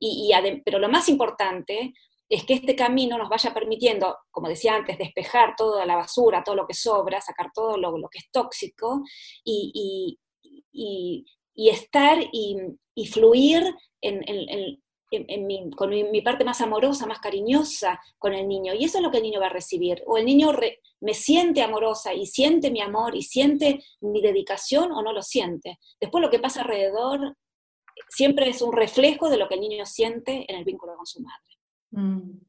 y, pero lo más importante es que este camino nos vaya permitiendo, como decía antes, despejar toda la basura, todo lo que sobra, sacar todo lo, que es tóxico y, estar y, fluir en, con mi, parte más amorosa, más cariñosa con el niño. Y eso es lo que el niño va a recibir. O el niño me siente amorosa y siente mi amor y siente mi dedicación o no lo siente. Después lo que pasa alrededor siempre es un reflejo de lo que el niño siente en el vínculo con su madre. Mm.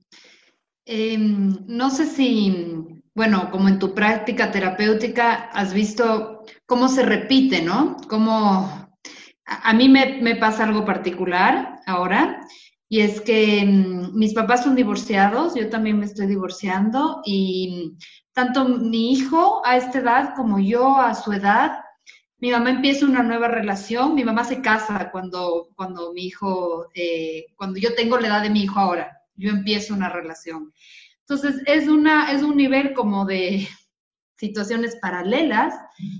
Em, no sé si, bueno, como en tu práctica terapéutica has visto cómo se repite, ¿no? Cómo a mí me, pasa algo particular ahora, y es que mm, mis papás son divorciados, yo también me estoy divorciando, y tanto mi hijo a esta edad como yo a su edad, mi mamá empieza una nueva relación, mi mamá se casa cuando, cuando mi hijo, eh, cuando yo tengo la edad de mi hijo ahora, yo empiezo una relación. Entonces, es, una, es un nivel como de (laughs) situaciones paralelas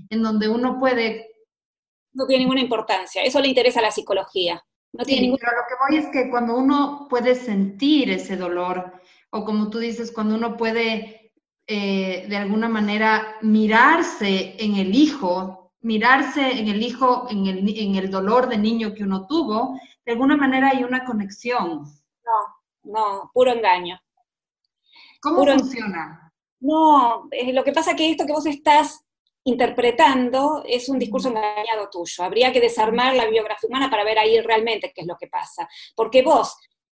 en donde uno puede no tiene ninguna importancia. Eso le interesa a la psicología. No tiene Pero lo que voy es que cuando uno puede sentir ese dolor, o como tú dices, cuando uno puede eh, de alguna manera mirarse en el hijo, mirarse en el hijo, en el, en el dolor de niño que uno tuvo, de alguna manera hay una conexión. No, no, puro engaño. ¿Cómo funciona? No, eh, lo que pasa es que esto que vos estás interpretando es un discurso engañado tuyo. Habría que desarmar la biografía humana para ver ahí realmente qué es lo que pasa. Porque vos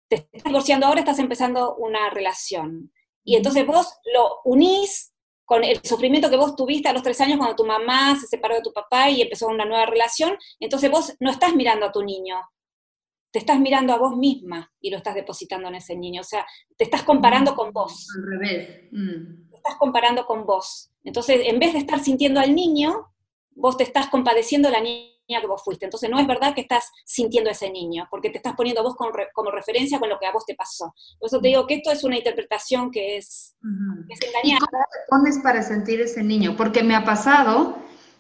te estás divorciando ahora, estás empezando una relación. Y entonces vos lo unís con el sufrimiento que vos tuviste a los tres años cuando tu mamá se separó de tu papá y empezó una nueva relación. Entonces vos no estás mirando a tu niño, te estás mirando a vos misma y lo estás depositando en ese niño. O sea, te estás comparando con vos. Al revés. Mm. Te estás comparando con vos. Entonces, en vez de estar sintiendo al niño, vos te estás compadeciendo de la niña que vos fuiste. Entonces, no es verdad que estás sintiendo a ese niño, porque te estás poniendo vos como, referencia con lo que a vos te pasó. Por eso te digo que esto es una interpretación que es, engañada. cómo te pones para sentir ese niño? Porque me ha pasado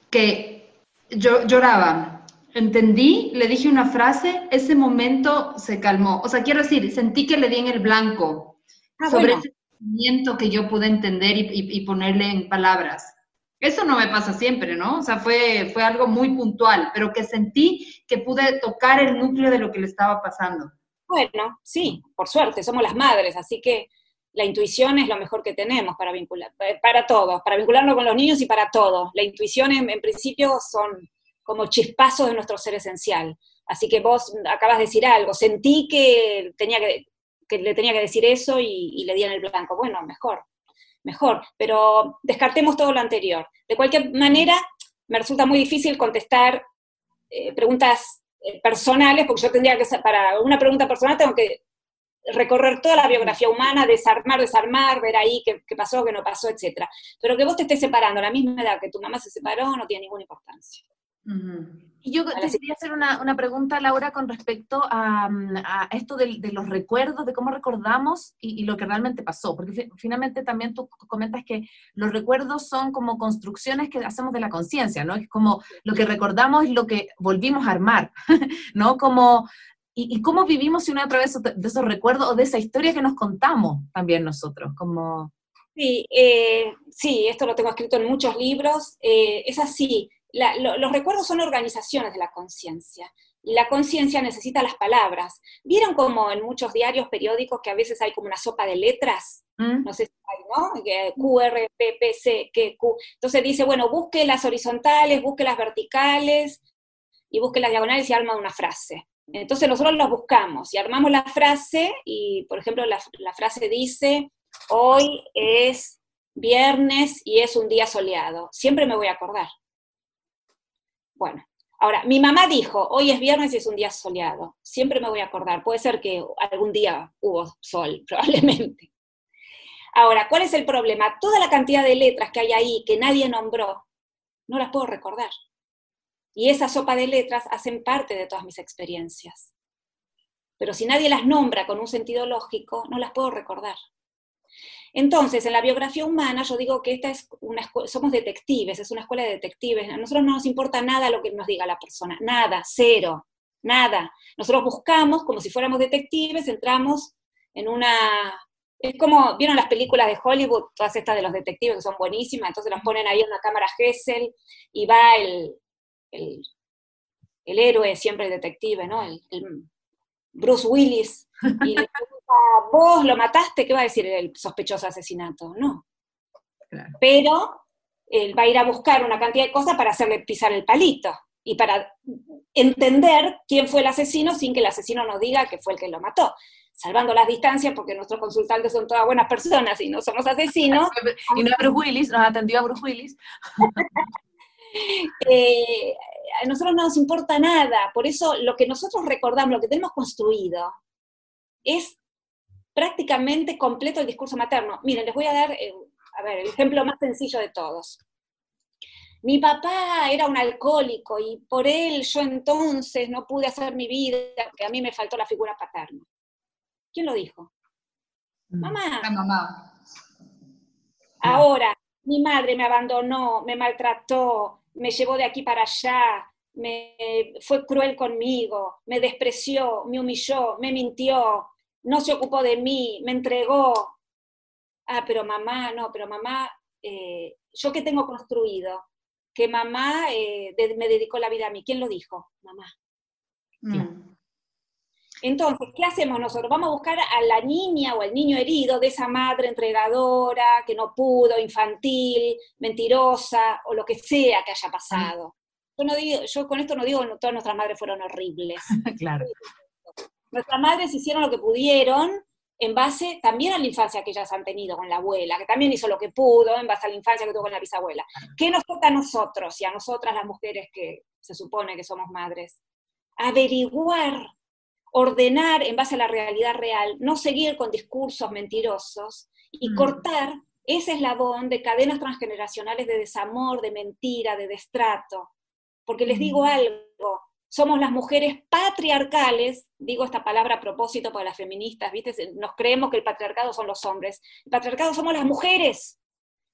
que yo lloraba, entendí, le dije una frase, ese momento se calmó. O sea, quiero decir, sentí que le di en el blanco ah, sobre que yo pude entender y, ponerle en palabras. Eso no me pasa siempre, ¿no? O sea, fue, fue algo muy puntual, pero que sentí que pude tocar el núcleo de lo que le estaba pasando. Bueno, sí, por suerte, somos las madres, así que la intuición es lo mejor que tenemos para vincular, eh, para todos, para vincularnos con los niños y para todos. La intuición en, principio son como chispazos de nuestro ser esencial. Así que vos acabas de decir algo, sentí que, tenía que, le tenía que decir eso y, le di en el blanco. Bueno, mejor, mejor, pero descartemos todo lo anterior. De cualquier manera, me resulta muy difícil contestar eh, preguntas eh, personales, porque yo tendría que, para una pregunta personal tengo que recorrer toda la biografía humana, desarmar, desarmar, ver ahí qué, pasó, qué no pasó, etc. Pero que vos te estés separando a la misma edad que tu mamá se separó no tiene ninguna importancia. Y yo te quería hacer una, pregunta, Laura, con respecto a, esto de, los recuerdos, de cómo recordamos y, lo que realmente pasó, porque finalmente también tú comentas que los recuerdos son como construcciones que hacemos de la conciencia, ¿no? Es como lo que recordamos es lo que volvimos a armar, (laughs) ¿no? Como y, cómo vivimos una otra vez de esos recuerdos o de esa historia que nos contamos también nosotros, como... Sí, eh, sí, esto lo tengo escrito en muchos libros, eh, es así, los recuerdos son organizaciones de la conciencia, y la conciencia necesita las palabras. ¿Vieron como en muchos diarios periódicos que a veces hay como una sopa de letras? ¿Mm? No sé si hay, ¿no? Q, R, P, P, C, Q. Entonces dice, bueno, busque las horizontales, busque las verticales y busque las diagonales y arma una frase. Entonces nosotros los buscamos y armamos la frase y, por ejemplo, la, frase dice, hoy es viernes y es un día soleado. Siempre me voy a acordar. Bueno, ahora, mi mamá dijo, hoy es viernes y es un día soleado. Siempre me voy a acordar. Puede ser que algún día hubo sol, (laughs) probablemente. Ahora, ¿cuál es el problema? Toda la cantidad de letras que hay ahí que nadie nombró, no las puedo recordar. Y esa sopa de letras hacen parte de todas mis experiencias. Pero si nadie las nombra con un sentido lógico, no las puedo recordar. Entonces, en la biografía humana yo digo que esta es una somos detectives, es una escuela de detectives. A nosotros no nos importa nada lo que nos diga la persona, nada, cero, nada. Nosotros buscamos, como si fuéramos detectives, entramos en una... Es como, ¿vieron las películas de Hollywood, todas estas de los detectives que son buenísimas? Entonces las ponen ahí en una cámara Gesell y va el, el, héroe, siempre detective, ¿no? El, Bruce Willis, y le pregunta, vos lo mataste, ¿qué va a decir el sospechoso asesinato? No. Pero él va a ir a buscar una cantidad de cosas para hacerle pisar el palito y para entender quién fue el asesino sin que el asesino nos diga que fue el que lo mató. Salvando las distancias, porque nuestros consultantes son todas buenas personas y no somos asesinos. (laughs) y no a Bruce Willis, nos atendió a Bruce Willis. (laughs) Eh, a nosotros no nos importa nada, por eso lo que nosotros recordamos, lo que tenemos construido, es prácticamente completo el discurso materno. Miren, les voy a dar, eh, a ver, el ejemplo más sencillo de todos. Mi papá era un alcohólico y por él yo entonces no pude hacer mi vida porque a mí me faltó la figura paterna. ¿Quién lo dijo? Mm. Mamá. La mamá. Ahora, mi madre me abandonó, me maltrató, me llevó de aquí para allá, me, fue cruel conmigo, me despreció, me humilló, me mintió, no se ocupó de mí, me entregó. Ah, pero mamá, no, pero mamá, eh, yo qué tengo construido, que mamá eh, me dedicó la vida a mí. ¿Quién lo dijo? Mamá. Mm. Entonces, ¿qué hacemos nosotros? Vamos a buscar a la niña o al niño herido de esa madre entregadora, que no pudo, infantil, mentirosa, o lo que sea que haya pasado. Yo, no digo, yo con esto no digo que todas nuestras madres fueron horribles. (laughs) claro. Nuestras madres hicieron lo que pudieron en base también a la infancia que ellas han tenido con la abuela, que también hizo lo que pudo en base a la infancia que tuvo con la bisabuela. ¿Qué nos toca a nosotros y a nosotras las mujeres que se supone que somos madres? Averiguar ordenar en base a la realidad real, no seguir con discursos mentirosos y mm. cortar ese eslabón de cadenas transgeneracionales de desamor, de mentira, de destrato. Porque les digo mm. algo, somos las mujeres patriarcales, digo esta palabra a propósito para las feministas, ¿viste? Nos creemos que el patriarcado son los hombres. El patriarcado somos las mujeres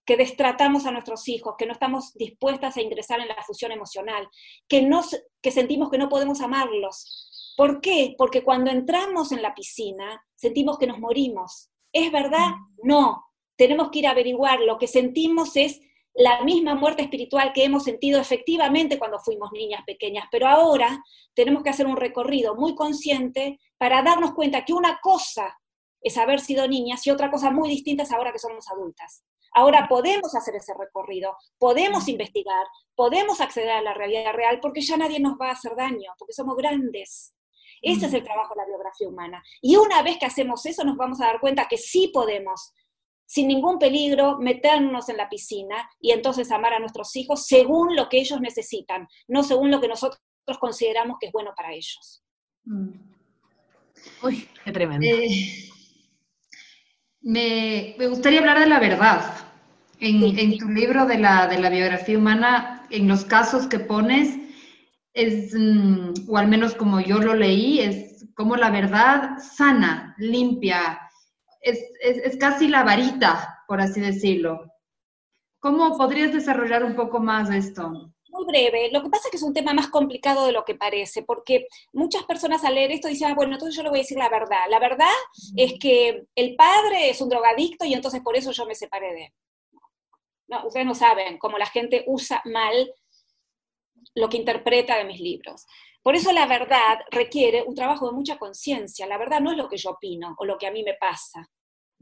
que destratamos a nuestros hijos, que no estamos dispuestas a ingresar en la fusión emocional, que, no, que sentimos que no podemos amarlos, ¿Por qué? Porque cuando entramos en la piscina sentimos que nos morimos. ¿Es verdad? No. Tenemos que ir a averiguar. Lo que sentimos es la misma muerte espiritual que hemos sentido efectivamente cuando fuimos niñas pequeñas, pero ahora tenemos que hacer un recorrido muy consciente para darnos cuenta que una cosa es haber sido niñas y otra cosa muy distinta es ahora que somos adultas. Ahora podemos hacer ese recorrido, podemos investigar, podemos acceder a la realidad real porque ya nadie nos va a hacer daño, porque somos grandes. Ese es el trabajo de la biografía humana. Y una vez que hacemos eso nos vamos a dar cuenta que sí podemos, sin ningún peligro, meternos en la piscina y entonces amar a nuestros hijos según lo que ellos necesitan, no según lo que nosotros consideramos que es bueno para ellos. Mm. Uy, qué tremendo. Eh, me, gustaría hablar de la verdad. En, tu libro de la, de la, biografía humana, en los casos que pones, es, mm, o al menos como yo lo leí, es como la verdad sana, limpia, es, es, es casi la varita, por así decirlo. ¿Cómo podrías desarrollar un poco más esto? muy breve. Lo que pasa es que es un tema más complicado de lo que parece, porque muchas personas al leer esto dicen, ah, bueno, entonces yo le voy a decir la verdad. La verdad es que el padre es un drogadicto y entonces por eso yo me separé de él. No, ustedes no saben cómo la gente usa mal lo que interpreta de mis libros. Por eso la verdad requiere un trabajo de mucha conciencia. La verdad no es lo que yo opino o lo que a mí me pasa.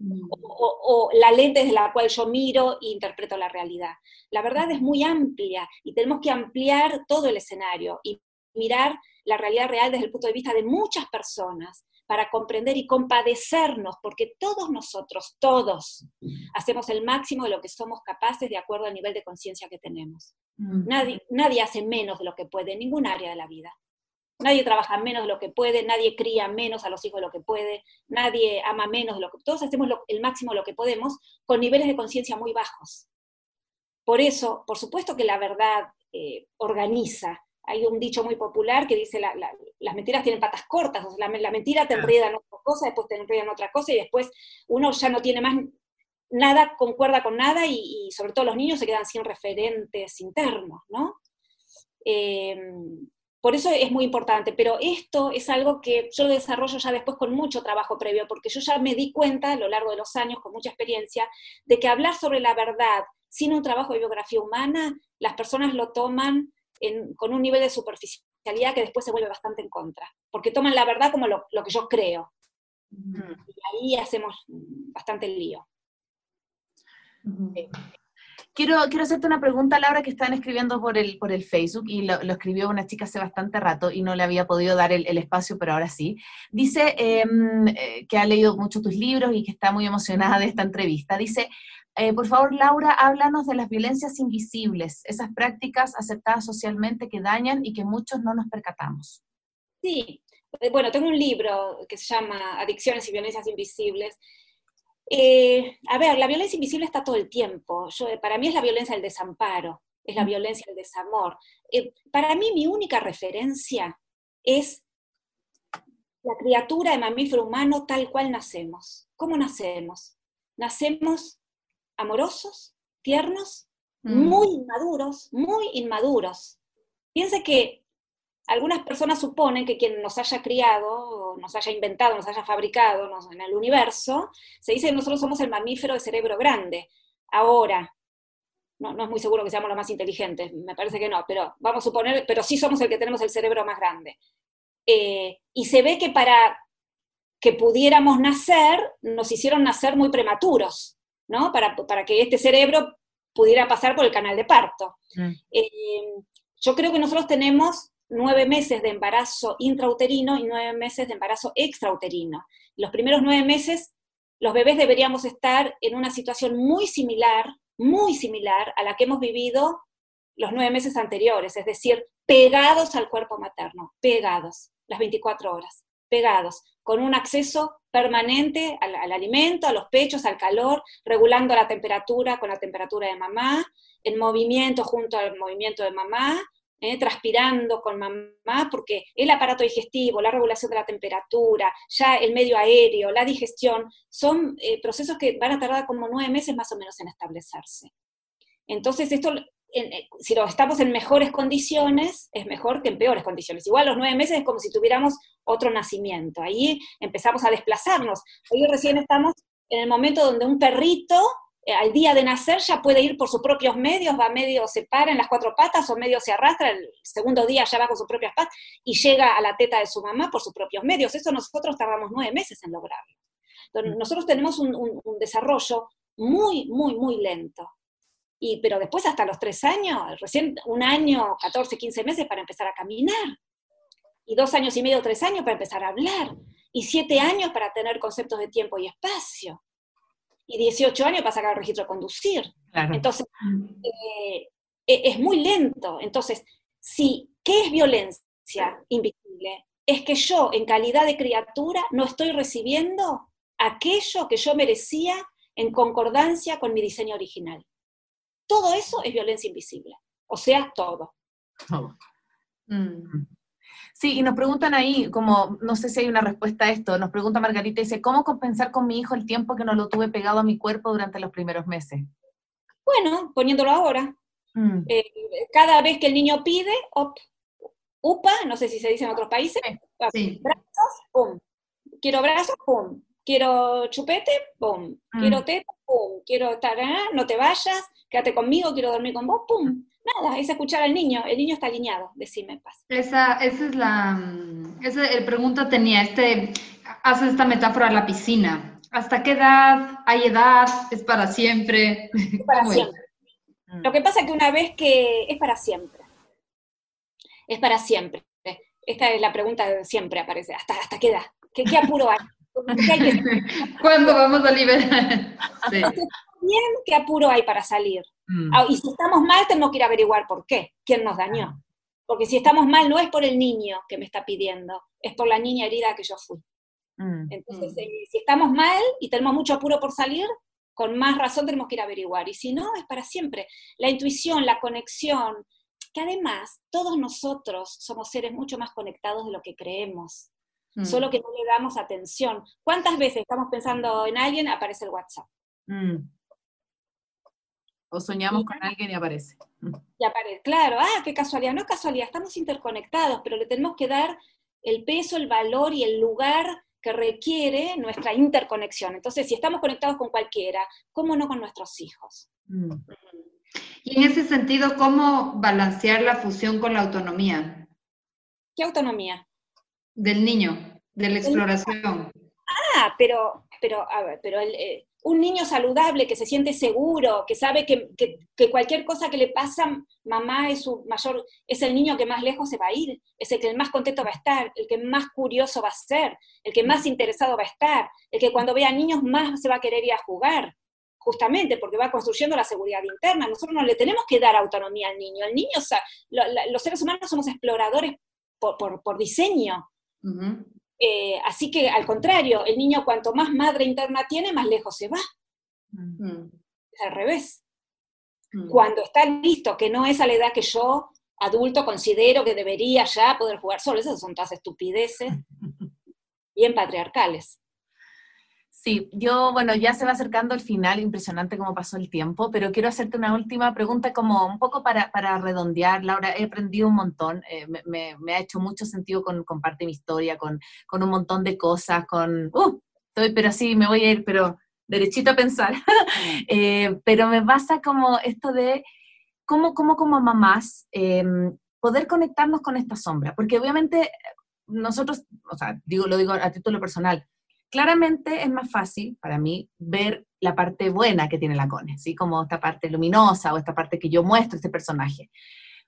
Mm. o, la lente desde la cual yo miro e interpreto la realidad. La verdad es muy amplia y tenemos que ampliar todo el escenario y mirar la realidad real desde el punto de vista de muchas personas para comprender y compadecernos, porque todos nosotros, todos, hacemos el máximo de lo que somos capaces de acuerdo al nivel de conciencia que tenemos. Mm. Nadie, nadie hace menos de lo que puede en ningún área de la vida. Nadie trabaja menos de lo que puede, nadie cría menos a los hijos de lo que puede, nadie ama menos de lo que... Todos hacemos el máximo de lo que podemos con niveles de conciencia muy bajos. Por eso, por supuesto que la verdad eh, organiza. Hay un dicho muy popular que dice las mentiras tienen patas cortas, o sea, la, mentira te enreda en otra cosa, después te enreda en otra cosa y después uno ya no tiene más nada, concuerda con nada y, sobre todo los niños se quedan sin referentes internos, ¿no? Eh, por eso es muy importante, pero esto es algo que yo desarrollo ya después con mucho trabajo previo, porque yo ya me di cuenta a lo largo de los años, con mucha experiencia, de que hablar sobre la verdad sin un trabajo de biografía humana, las personas lo toman con un nivel de superficialidad que después se vuelve bastante en contra, porque toman la verdad como lo, que yo creo. Y ahí hacemos bastante lío. Quiero, quiero hacerte una pregunta, Laura, que están escribiendo por el, por el Facebook y lo, escribió una chica hace bastante rato y no le había podido dar el, espacio, pero ahora sí. Dice em, eh, que ha leído mucho tus libros y que está muy emocionada de esta entrevista. Dice, eh, por favor, Laura, háblanos de las violencias invisibles, esas prácticas aceptadas socialmente que dañan y que muchos no nos percatamos. Sí, eh, bueno, tengo un libro que se llama Adicciones y Violencias Invisibles, eh, a ver, la violencia invisible está todo el tiempo. Yo, para mí es la violencia del desamparo, es la violencia del desamor. Eh, para mí mi única referencia es la criatura de mamífero humano tal cual nacemos. ¿Cómo nacemos? Nacemos amorosos, tiernos, mm. muy inmaduros, muy inmaduros. Piense que algunas personas suponen que quien nos haya criado, nos haya inventado, nos haya fabricado en el universo, se dice que nosotros somos el mamífero de cerebro grande. Ahora, no, es muy seguro que seamos los más inteligentes, me parece que no, pero vamos a suponer, pero sí somos el que tenemos el cerebro más grande. Eh, y se ve que para que pudiéramos nacer, nos hicieron nacer muy prematuros, ¿no? Para, para que este cerebro pudiera pasar por el canal de parto. Mm. Eh, yo creo que nosotros tenemos nueve meses de embarazo intrauterino y nueve meses de embarazo extrauterino. Los primeros nueve meses, los bebés deberíamos estar en una situación muy similar, muy similar a la que hemos vivido los nueve meses anteriores, es decir, pegados al cuerpo materno, pegados, las 24 horas, pegados, con un acceso permanente al, al, alimento, a los pechos, al calor, regulando la temperatura con la temperatura de mamá, en movimiento junto al movimiento de mamá, ¿eh? transpirando con mamá, porque el aparato digestivo, la regulación de la temperatura, ya el medio aéreo, la digestión, son eh, procesos que van a tardar como nueve meses más o menos en establecerse. Entonces, esto, eh, si lo estamos en mejores condiciones, es mejor que en peores condiciones. Igual los nueve meses es como si tuviéramos otro nacimiento. Ahí empezamos a desplazarnos. Hoy recién estamos en el momento donde un perrito eh, al día de nacer ya puede ir por sus propios medios, va medio, se para en las cuatro patas o medio se arrastra, el segundo día ya va con sus propias patas y llega a la teta de su mamá por sus propios medios. Eso nosotros tardamos nueve meses en lograrlo. Entonces, nosotros tenemos un, un desarrollo muy, muy, muy lento. Y, pero después hasta los tres años, recién un año, 14, 15 meses para empezar a caminar. Y dos años y medio, tres años para empezar a hablar. Y siete años para tener conceptos de tiempo y espacio. Y 18 años para sacar el registro de conducir. Entonces, eh, e, es muy lento. Entonces, si, ¿qué es violencia invisible? Es que yo, en calidad de criatura, no estoy recibiendo aquello que yo merecía en concordancia con mi diseño original. Todo eso es violencia invisible, o sea, todo. Mm. Sí, y nos preguntan ahí, como no sé si hay una respuesta a esto, nos pregunta Margarita, dice, ¿cómo compensar con mi hijo el tiempo que no lo tuve pegado a mi cuerpo durante los primeros meses? Bueno, poniéndolo ahora. Mm. Eh, cada vez que el niño pide, upa, no sé si se dice en otros países, brazos, pum. Quiero brazos, pum. Quiero chupete, pum. Quiero mm. teta, pum. Quiero estar, ah, no te vayas, quédate conmigo, quiero dormir con vos, pum. Nada, es escuchar al niño. El niño está alineado, decime, paz. Esa, esa es la, mm, esa el pregunta tenía, este, hace esta metáfora de la piscina. ¿Hasta qué edad? ¿Hay edad? ¿Es para siempre? Es para siempre. Mm. Lo que pasa es que una vez que es para siempre. Es para siempre. Esta es la pregunta que siempre aparece. ¿Hasta, hasta qué edad? ¿Qué, qué apuro hay? (laughs) ¿Cuándo vamos a liberar? Sí bien, ¿qué apuro hay para salir? Mm. Ah, y si estamos mal, tenemos que ir a averiguar por qué, quién nos dañó. Porque si estamos mal, no es por el niño que me está pidiendo, es por la niña herida que yo fui. Mm. Entonces, mm. Eh, si estamos mal y tenemos mucho apuro por salir, con más razón tenemos que ir a averiguar. Y si no, es para siempre. La intuición, la conexión, que además todos nosotros somos seres mucho más conectados de lo que creemos. Solo que no le damos atención. ¿Cuántas veces estamos pensando en alguien, aparece el WhatsApp? O soñamos con alguien y aparece. Y aparece, claro, ah, qué casualidad, no casualidad, estamos interconectados, pero le tenemos que dar el peso, el valor y el lugar que requiere nuestra interconexión. Entonces, si estamos conectados con cualquiera, ¿cómo no con nuestros hijos? Mm. Y en ese sentido, ¿cómo balancear la fusión con la autonomía? ¿Qué autonomía? Del niño, de la exploración. Ah, pero, pero, a ver, pero el, eh, un niño saludable que se siente seguro, que sabe que, cualquier cosa que le pasa, mamá es su mayor, es el niño que más lejos se va a ir, es el que más contento va a estar, el que más curioso va a ser, el que más interesado va a estar, el que cuando vea niños más se va a querer ir a jugar, justamente porque va construyendo la seguridad interna. Nosotros no le tenemos que dar autonomía al niño. El niño, o sea, los seres humanos somos exploradores por, diseño. Eh, así que al contrario, el niño cuanto más madre interna tiene, más lejos se va. Mm. Es al revés. Mm. Cuando está listo, que no es a la edad que yo, adulto, considero que debería ya poder jugar solo, esas son todas estupideces (laughs) bien patriarcales. Sí, yo, bueno, ya se va acercando el final, impresionante cómo pasó el tiempo, pero quiero hacerte una última pregunta como un poco para, para redondear. Laura, he aprendido un montón, eh, me, me, ha hecho mucho sentido con, con parte de mi historia, con, con, un montón de cosas, con, uh, estoy, pero sí, me voy a ir, pero derechito a pensar. (laughs) eh, pero me pasa como esto de cómo, cómo como mamás em, poder conectarnos con esta sombra, porque obviamente nosotros, o sea, digo, lo digo a título personal, claramente es más fácil para mí ver la parte buena que tiene la Cone, ¿sí? Como esta parte luminosa o esta parte que yo muestro, este personaje.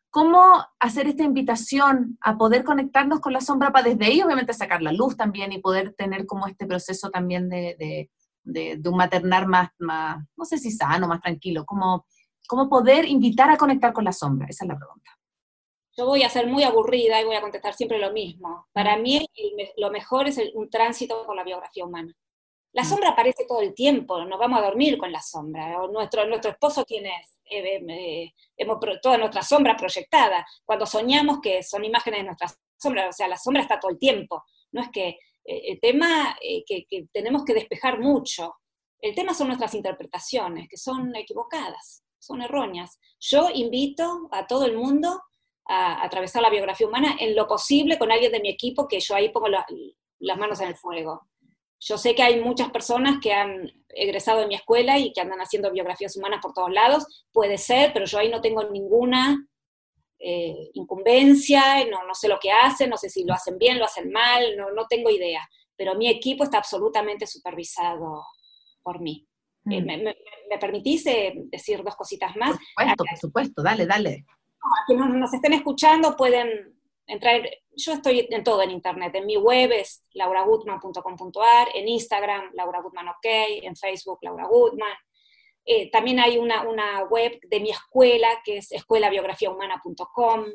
¿Cómo hacer esta invitación a poder conectarnos con la sombra para desde ahí, obviamente, sacar la luz también y poder tener como este proceso también de, un maternar más, más, no sé si sano, más tranquilo? ¿Cómo, ¿Cómo poder invitar a conectar con la sombra? Esa es la pregunta yo voy a ser muy aburrida y voy a contestar siempre lo mismo. Para mí lo mejor es un tránsito por la biografía humana. La mm. sombra aparece todo el tiempo, nos vamos a dormir con la sombra. nuestro, nuestro esposo, ¿quién es? Eh, eh, hemos toda nuestra sombra proyectada. Cuando soñamos que son imágenes de nuestra sombra, o sea, la sombra está todo el tiempo. No es que eh, el tema que, que tenemos que despejar mucho. El tema son nuestras interpretaciones, que son equivocadas, son erróneas. Yo invito a todo el mundo a, atravesar la biografía humana en lo posible con alguien de mi equipo, que yo ahí pongo las manos en el fuego. Yo sé que hay muchas personas que han egresado de mi escuela y que andan haciendo biografías humanas por todos lados, puede ser, pero yo ahí no tengo ninguna eh, incumbencia, no, no sé lo que hacen, no sé si lo hacen bien, lo hacen mal, no, no tengo idea. pero mi equipo está absolutamente supervisado por mí. Eh, mm. ¿me, permitís eh, decir dos cositas más? Por supuesto, por supuesto, dale, dale. A quienes nos estén escuchando pueden entrar, yo estoy en todo en internet, en mi web es lauragutman.com.ar, en Instagram, Laura en Facebook, Laura Gutman. Eh, también hay una, una, web de mi escuela que es escuelabiografiahumana.com.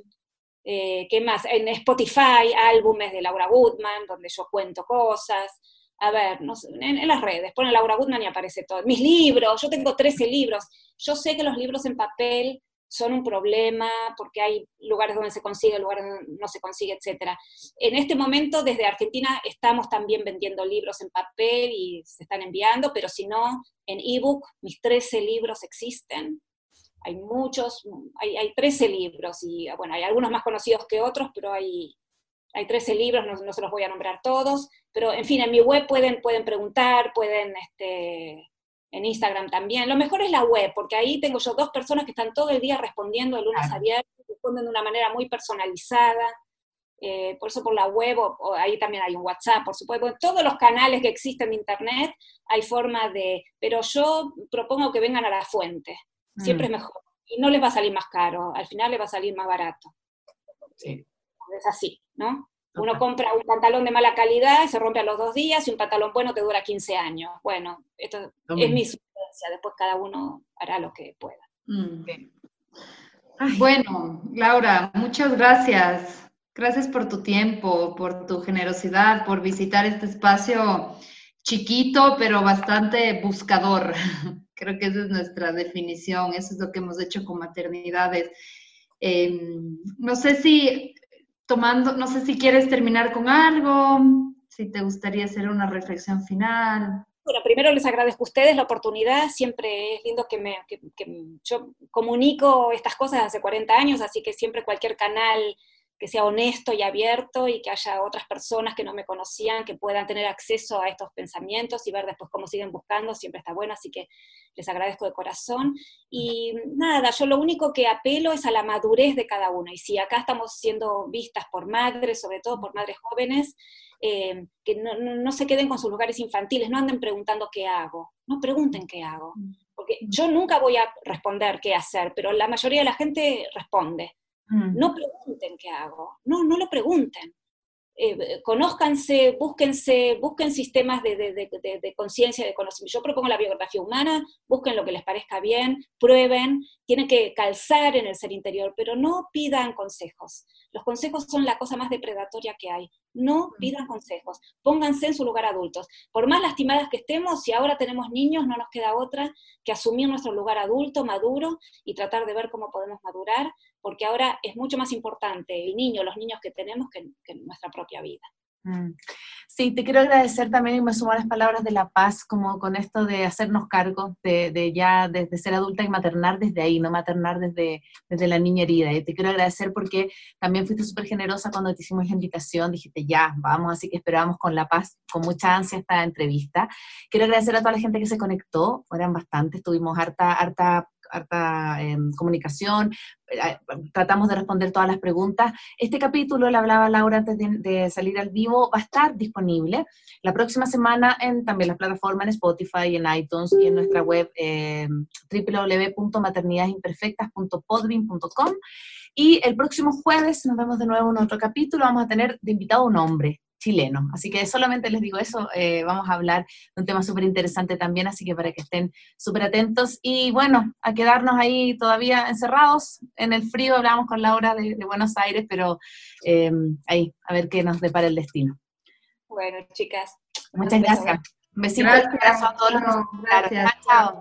Eh, ¿Qué más? En Spotify, álbumes de Laura Goodman, donde yo cuento cosas. A ver, no en, en, las redes, pone Laura Goodman y aparece todo. Mis libros, yo tengo 13 libros. Yo sé que los libros en papel son un problema porque hay lugares donde se consigue, lugares donde no se consigue, etc. En este momento, desde Argentina, estamos también vendiendo libros en papel y se están enviando, pero si no, en ebook, mis 13 libros existen hay muchos, hay, hay 13 libros, y bueno, hay algunos más conocidos que otros, pero hay, hay 13 libros, no, se los voy a nombrar todos, pero en fin, en mi web pueden, pueden preguntar, pueden, este, en Instagram también. Lo mejor es la web, porque ahí tengo yo dos personas que están todo el día respondiendo de lunes a viernes, responden de una manera muy personalizada. Eh, por eso por la web, o, ahí también hay un WhatsApp, por supuesto, en todos los canales que existen de Internet hay forma de, pero yo propongo que vengan a la fuente, siempre mm. es mejor. Y no les va a salir más caro, al final les va a salir más barato. Sí. Es así, ¿no? Uno compra un pantalón de mala calidad y se rompe a los dos días y un pantalón bueno te dura 15 años. Bueno, esto es mi sugerencia, después cada uno hará lo que pueda. Mm. Bueno, Laura, muchas gracias. Gracias por tu tiempo, por tu generosidad, por visitar este espacio chiquito, pero bastante buscador. (laughs) Creo que esa es nuestra definición, eso es lo que hemos hecho con maternidades. Em, no sé si tomando, no sé si quieres terminar con algo, si te gustaría hacer una reflexión final. Bueno, primero les agradezco a ustedes la oportunidad, siempre es lindo que, me, que yo comunico estas cosas hace 40 años, así que siempre cualquier canal que sea honesto y abierto y que haya otras personas que no me conocían que puedan tener acceso a estos pensamientos y ver después cómo siguen buscando, siempre está bueno, así que les agradezco de corazón. Y nada, yo lo único que apelo es a la madurez de cada uno. Y si acá estamos siendo vistas por madres, sobre todo por madres jóvenes, eh, que no, no se queden con sus lugares infantiles, no anden preguntando qué hago, no pregunten qué hago. Porque yo nunca voy a responder qué hacer, pero la mayoría de la gente responde. Mm. No pregunten qué hago, no, no lo pregunten. Eh, conózcanse, búsquense, busquen sistemas de, de, de, de conciencia, de conocimiento. Yo propongo la biografía humana, busquen lo que les parezca bien, prueben, tienen que calzar en el ser interior, pero no pidan consejos. Los consejos son la cosa más depredatoria que hay. No pidan consejos, pónganse en su lugar adultos. Por más lastimadas que estemos, si ahora tenemos niños, no nos queda otra que asumir nuestro lugar adulto, maduro, y tratar de ver cómo podemos madurar, porque ahora es mucho más importante el niño, los niños que tenemos, que, nuestra propia vida. Mm. Sí, te quiero agradecer también y me sumo a las palabras de la paz, como con esto de hacernos cargo, de, ya desde ser adulta y maternar desde ahí, no maternar desde, desde la niña herida. Y te quiero agradecer porque también fuiste súper generosa cuando te hicimos la invitación, dijiste ya, vamos, así que esperábamos con la paz, con mucha ansia esta entrevista. Quiero agradecer a toda la gente que se conectó, fueron bastantes, tuvimos harta, harta harta em, comunicación, eh, tratamos de responder todas las preguntas. Este capítulo, le hablaba Laura antes de, salir al vivo, va a estar disponible la próxima semana en también las plataformas en Spotify, en iTunes y en nuestra web eh, www.maternidadesimperfectas.podbean.com. Y el próximo jueves nos vemos de nuevo en otro capítulo. Vamos a tener de invitado un hombre, chileno. Así que solamente les digo eso, eh, vamos a hablar de un tema súper interesante también, así que para que estén súper atentos y bueno, a quedarnos ahí todavía encerrados en el frío, hablamos con Laura de, de Buenos Aires, pero eh, ahí, a ver qué nos depara el destino. Bueno, chicas. Muchas gracias. Un besito a todos los Gracias. Chao.